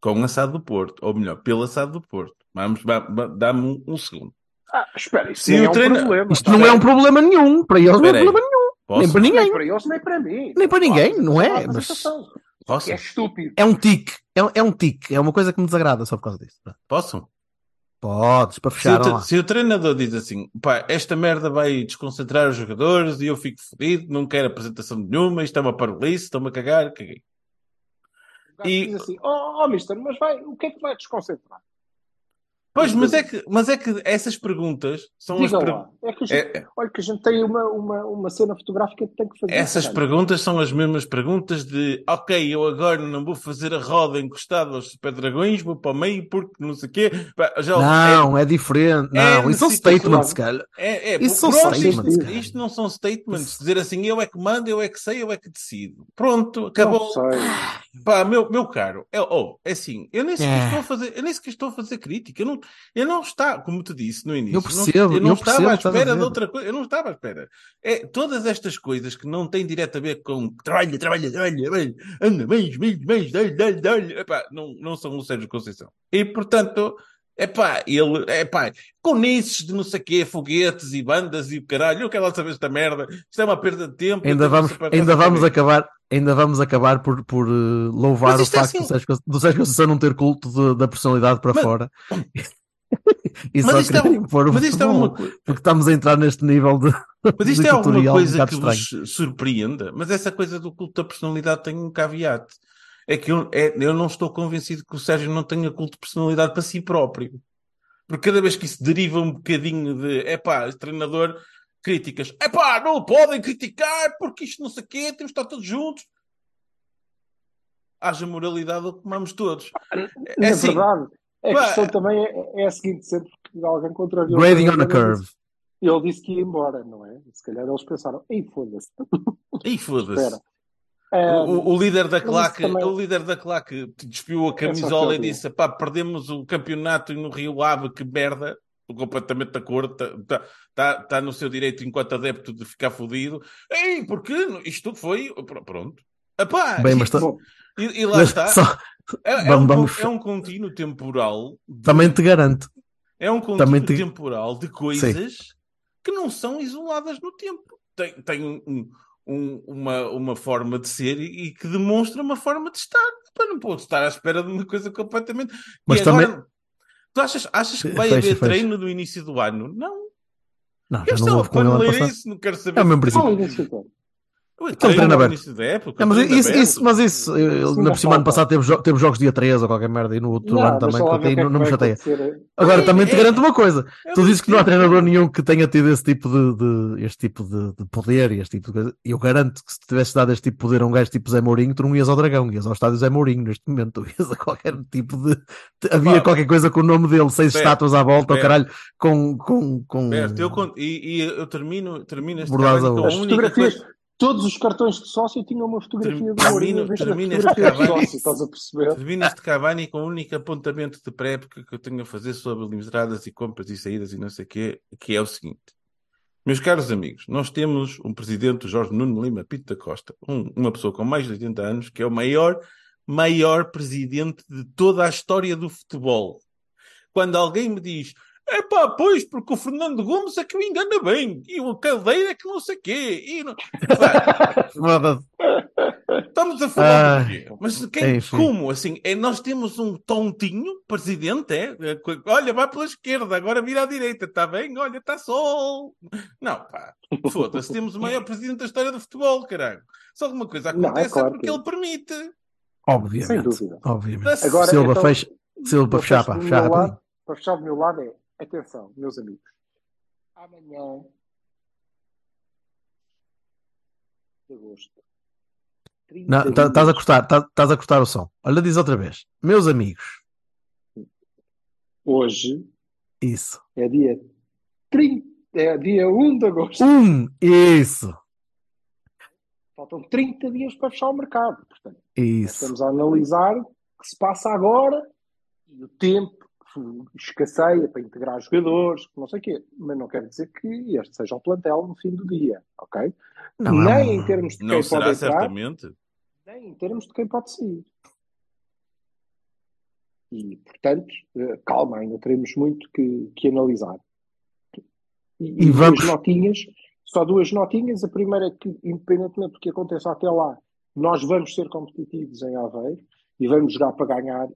Speaker 3: com a SAD do Porto, ou melhor, pela SAD do Porto. Vamos, va- va- dá-me um, um segundo.
Speaker 1: Ah, espera, isso
Speaker 3: Se
Speaker 1: nem
Speaker 3: o
Speaker 1: é um
Speaker 3: treino-
Speaker 1: problema.
Speaker 2: Isto não é um problema nenhum. Para eles não é problema nenhum.
Speaker 3: Posso?
Speaker 2: Nem para ninguém.
Speaker 1: Nem para eles, nem para mim.
Speaker 2: Nem para ninguém,
Speaker 1: Claro,
Speaker 2: não é? Mas-.
Speaker 3: Posso?
Speaker 1: É estúpido.
Speaker 2: É um tique. É, é um tique. É uma coisa que me desagrada só por causa disso.
Speaker 3: Posso?
Speaker 2: Podes, para
Speaker 3: Se o,
Speaker 2: fechar. vá lá.
Speaker 3: se o treinador diz assim, pá, esta merda vai desconcentrar os jogadores e eu fico fodido, não quero apresentação nenhuma, isto é uma parolice, estou-me a cagar, caguei.
Speaker 1: O gajo
Speaker 3: E-
Speaker 1: diz assim, oh, oh mister, mas vai, o que é que vai desconcentrar?
Speaker 3: Pois, mas é que, mas é que essas perguntas são
Speaker 1: Diga
Speaker 3: as per-
Speaker 1: lá. É que a gente,
Speaker 3: é-
Speaker 1: Olha que a gente tem uma, uma, uma cena fotográfica que tem que fazer.
Speaker 3: essas
Speaker 1: caralho.
Speaker 3: perguntas são as mesmas perguntas de ok, eu agora não vou fazer a roda encostada aos super dragões, vou para o meio porque não sei o quê. Já,
Speaker 2: Não, é diferente. Não, isso são statements, cara.
Speaker 3: É, é,
Speaker 2: Isso são
Speaker 3: pronto,
Speaker 2: statements,
Speaker 3: isto,
Speaker 2: cara.
Speaker 3: isto não são statements. Dizer assim, eu é que mando, eu é que sei, eu é que decido. Pronto,
Speaker 1: Não
Speaker 3: acabou.
Speaker 1: sei.
Speaker 3: Pá, meu, meu caro, é, oh, é assim, eu nem sequer
Speaker 2: É.
Speaker 3: estou a fazer, eu nem sequer estou a fazer crítica. Eu não, eu não está, como te disse no início,
Speaker 2: Eu percebo,
Speaker 3: não, eu não
Speaker 2: eu
Speaker 3: estava à espera de outra coisa. Eu não estava à espera. É, todas estas coisas que não têm direto a ver com trabalha, trabalha, trabalha, trabalha, anda, mais, mais, mais, dá-lhe, dá-lhe, dá-lhe, epá, não, não são o Sérgio Conceição. E portanto, epá, ele, epá, com niços de não sei quê, foguetes e bandas e o caralho, eu quero lá saber esta merda, isto é uma perda de tempo.
Speaker 2: Ainda vamos, ainda vamos acabar, ainda vamos acabar por, por eh, louvar o
Speaker 3: é
Speaker 2: facto
Speaker 3: assim-
Speaker 2: do, Sérgio, do Sérgio Conceição não ter culto de- da personalidade para
Speaker 3: Mas-
Speaker 2: fora. *laughs* e
Speaker 3: Mas
Speaker 2: só
Speaker 3: isto é
Speaker 2: querer
Speaker 3: um-
Speaker 2: impor o
Speaker 3: Mas isto é uma
Speaker 2: porque estamos a entrar neste nível de,
Speaker 3: Mas isto
Speaker 2: de
Speaker 3: é alguma
Speaker 2: um
Speaker 3: coisa
Speaker 2: bocado
Speaker 3: que
Speaker 2: estranho.
Speaker 3: vos surpreenda? Mas essa coisa do culto da personalidade tem um caveat. É que eu, é- eu não estou convencido que o Sérgio não tenha culto de personalidade para si próprio. Porque cada vez que isso deriva um bocadinho de, epá, esse treinador, críticas, epá, não o podem criticar porque isto não sei o quê, temos de estar todos juntos. Haja moralidade ou comamos todos. É
Speaker 1: Na
Speaker 3: assim,
Speaker 1: verdade, a
Speaker 3: pá,
Speaker 1: questão também é, é a seguinte: sempre que alguém contrariou.
Speaker 2: Grading on a
Speaker 1: ele
Speaker 2: curve.
Speaker 1: disse- Ele disse que ia embora, não é? Se calhar eles pensaram, ei, foda-se. *laughs*
Speaker 3: Ih, foda-se. O, o- o líder da claque,
Speaker 1: também-
Speaker 3: o líder da claque despiu a
Speaker 1: É
Speaker 3: camisola e
Speaker 1: aquele
Speaker 3: disse: pá, perdemos o campeonato no Rio Ave, que merda. Completamente de acordo, está tá, tá, tá no seu direito enquanto adepto de ficar fodido. Ei, porque isto tudo foi. pr- Pronto. Epá,
Speaker 2: Bem,
Speaker 3: e,
Speaker 2: mas tá-
Speaker 1: bom,
Speaker 3: e- e lá
Speaker 2: Mas
Speaker 3: está.
Speaker 2: só-
Speaker 3: É, é
Speaker 2: vamos-
Speaker 3: um,
Speaker 2: vamos-
Speaker 3: é um contínuo temporal. de-
Speaker 2: também te garanto.
Speaker 3: é um contínuo
Speaker 2: te-
Speaker 3: temporal de coisas que não são isoladas no tempo. Tem, tem um- um- um- uma, uma forma de ser e, e que demonstra uma forma de estar. Pá, não posso estar à espera de uma coisa completamente.
Speaker 2: Mas
Speaker 3: e
Speaker 2: também-
Speaker 3: agora, tu achas, achas que vai
Speaker 2: Fecha,
Speaker 3: haver
Speaker 2: fecha.
Speaker 3: treino no início do ano? Não.
Speaker 2: Não,
Speaker 3: Eu
Speaker 2: já não
Speaker 3: estava
Speaker 2: ano passado.
Speaker 3: paneleirice, não quero saber.
Speaker 2: É o mesmo princípio. Aquele treino
Speaker 3: ao
Speaker 2: aberto.
Speaker 3: início da época.
Speaker 2: É, mas, isso,
Speaker 3: aberto.
Speaker 2: isso, mas isso, eh,
Speaker 1: Isso
Speaker 2: na
Speaker 1: não
Speaker 2: por cima, ano passado teve, jo- teve jogos dia 13 ou qualquer merda e no outro ano
Speaker 1: mas
Speaker 2: também,
Speaker 1: o
Speaker 2: não, não me chateia.
Speaker 1: acontecer.
Speaker 2: Agora,
Speaker 3: É,
Speaker 2: também te
Speaker 3: é-
Speaker 2: garanto uma coisa:
Speaker 3: é
Speaker 2: tu dizes que não há treinador nenhum que tenha tido esse tipo de, de- este tipo de, de poder e este tipo de coisa. Eu garanto que se tivesse dado este tipo de poder a um gajo tipo Zé Mourinho, tu não ias ao Dragão, ias ao estádio Zé Mourinho neste momento, tu ias a qualquer tipo de. havia
Speaker 3: Pá,
Speaker 2: qualquer coisa com o nome dele, seis estátuas à volta, ou
Speaker 3: Berto.
Speaker 2: caralho, com. com, com...
Speaker 3: Eu e, e eu termino, termino este com a única coisa.
Speaker 1: Todos os cartões de sócio tinham uma fotografia do Mourinho
Speaker 3: termino este Cavani.
Speaker 1: sócio, estás a perceber?
Speaker 3: Termino este Cavani com o único apontamento de pré-época que eu tenho a fazer sobre entradas e compras e saídas e não sei o quê, que é o seguinte. Meus caros amigos, nós temos um presidente, Jorge Nuno Lima Pinto da Costa, um- uma pessoa com mais de 80 anos, que é o maior, maior presidente de toda a história do futebol. Quando alguém me diz, é pá, pois, porque o Fernando Gomes é que me engana bem, e o Caldeira é que não sei o quê, e não... Estamos a falar
Speaker 2: Ah,
Speaker 3: do quê? Mas quem,
Speaker 2: enfim.
Speaker 3: como? Assim, é, nós temos um tontinho presidente, é? É, Olha, vai pela esquerda, agora vira à direita, está bem? Olha, está sol. Não, pá, foda-se, temos o maior presidente da história do futebol, caralho. Se alguma coisa
Speaker 1: Não, é
Speaker 3: acontece é,
Speaker 1: claro
Speaker 3: porque
Speaker 1: que-
Speaker 3: ele permite.
Speaker 1: Sem
Speaker 2: Obviamente.
Speaker 1: dúvida.
Speaker 2: Obviamente.
Speaker 1: Agora,
Speaker 2: Silva
Speaker 1: então,
Speaker 2: fez. Silva para
Speaker 1: eu
Speaker 2: fechar,
Speaker 1: fecho
Speaker 2: pá,
Speaker 1: do
Speaker 2: fechar
Speaker 1: meu
Speaker 2: rapidinho.
Speaker 1: lado, para fechar do meu lado é, atenção, meus amigos, amanhã de agosto.
Speaker 2: Não,
Speaker 1: 30
Speaker 2: tá- estás a cortar, tá- estás a cortar o som. Olha, diz outra vez. Meus amigos.
Speaker 1: Hoje
Speaker 2: Isso.
Speaker 1: é dia 30, é dia 1 de agosto.
Speaker 2: Um, isso.
Speaker 1: Faltam 30 dias para fechar o mercado. Portanto,
Speaker 2: Isso.
Speaker 1: estamos a analisar o que se passa agora e o tempo escasseia para integrar jogadores, não sei o quê. Mas não quer dizer que este seja o plantel no fim do dia, ok?
Speaker 2: Não, é
Speaker 1: Nem em termos de
Speaker 3: Não
Speaker 1: quem
Speaker 3: será,
Speaker 1: pode entrar,
Speaker 3: certamente.
Speaker 1: nem em termos de quem pode sair. E, portanto, eh, calma, ainda teremos muito que, que analisar. E,
Speaker 2: E vamos-
Speaker 1: duas notinhas, só duas notinhas. A primeira é que, independentemente do que aconteça até lá, nós vamos ser competitivos em Aveiro e vamos jogar para ganhar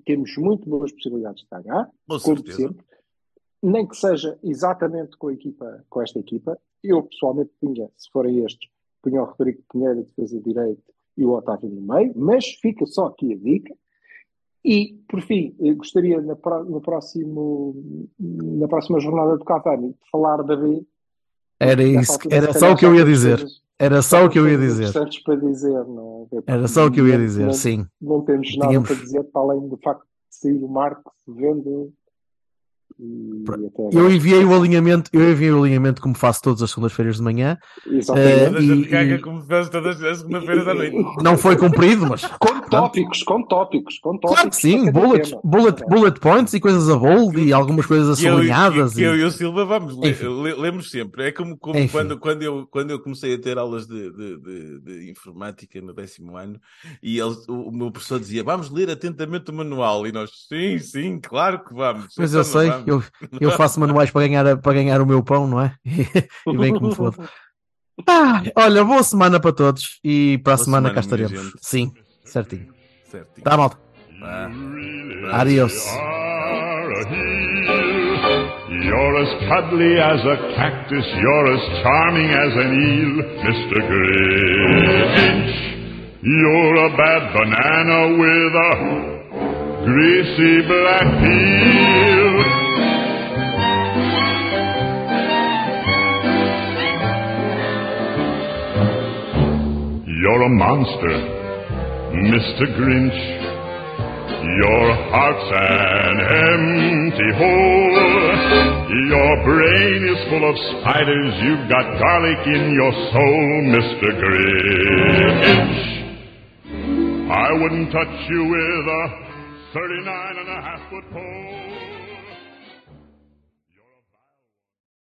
Speaker 1: temos muito boas possibilidades de ganhar,
Speaker 3: Com
Speaker 1: como
Speaker 3: certeza.
Speaker 1: sempre. Nem que seja exatamente com a equipa, com esta equipa. Eu, pessoalmente, tinha, se forem estes, punha o Rodrigo Pinheiro a defesa de direito e o Otávio no meio, mas fica só aqui a dica. E, por fim, eu gostaria na, no próximo, na próxima jornada do Cavani de falar da B.
Speaker 2: Era isso, era só o que eu ia dizer.
Speaker 1: coisas-
Speaker 2: Era só o que eu ia dizer.
Speaker 1: para dizer, não é?
Speaker 2: Era só o que eu ia dizer,
Speaker 1: não-
Speaker 2: sim.
Speaker 1: Não temos nada
Speaker 2: Tínhamos-
Speaker 1: para dizer para além do facto de sair o Marco, se vende e
Speaker 2: Pro-
Speaker 1: até
Speaker 2: Eu enviei o alinhamento, eu enviei o alinhamento como faço todas as segundas-feiras de manhã. Eh, e- e-
Speaker 3: como todas as noite. *laughs*
Speaker 2: Não foi cumprido, mas
Speaker 1: Com tópicos, com tópicos, com tópicos.
Speaker 2: claro que sim,
Speaker 1: cada
Speaker 2: bullet,
Speaker 1: tema.
Speaker 2: bullet, bullet points e coisas a bold e algumas coisas
Speaker 3: Que eu, que, que eu
Speaker 2: e-
Speaker 3: e o Silva vamos, lemos sempre. É como, como quando, quando, eu, quando eu comecei a ter aulas de, de, de- de informática no décimo ano e eles, o, o meu professor dizia: Vamos ler atentamente o manual. E nós, sim, sim, claro que vamos.
Speaker 2: Mas
Speaker 3: Então
Speaker 2: eu sei,
Speaker 3: vamos.
Speaker 2: Eu, eu faço manuais para ganhar, para ganhar o meu pão, não é? *laughs* E bem que me foda. Ah, olha, boa semana para todos e para a semana,
Speaker 3: semana,
Speaker 2: cá estaremos.
Speaker 3: gente.
Speaker 2: Sim, certinho.
Speaker 3: Certinho.
Speaker 2: Tá, malta.
Speaker 3: Vá.
Speaker 2: Adiós.
Speaker 4: You're as cuddly as a cactus, you're as charming as an eel, Mr. Grinch. You're a bad banana with a greasy black peel. You're a monster, Mr. Grinch. Your heart's an empty hole. Your brain is full of spiders. You've got garlic in your soul, Mr. Grinch. I wouldn't touch you with a 39 and a half foot pole.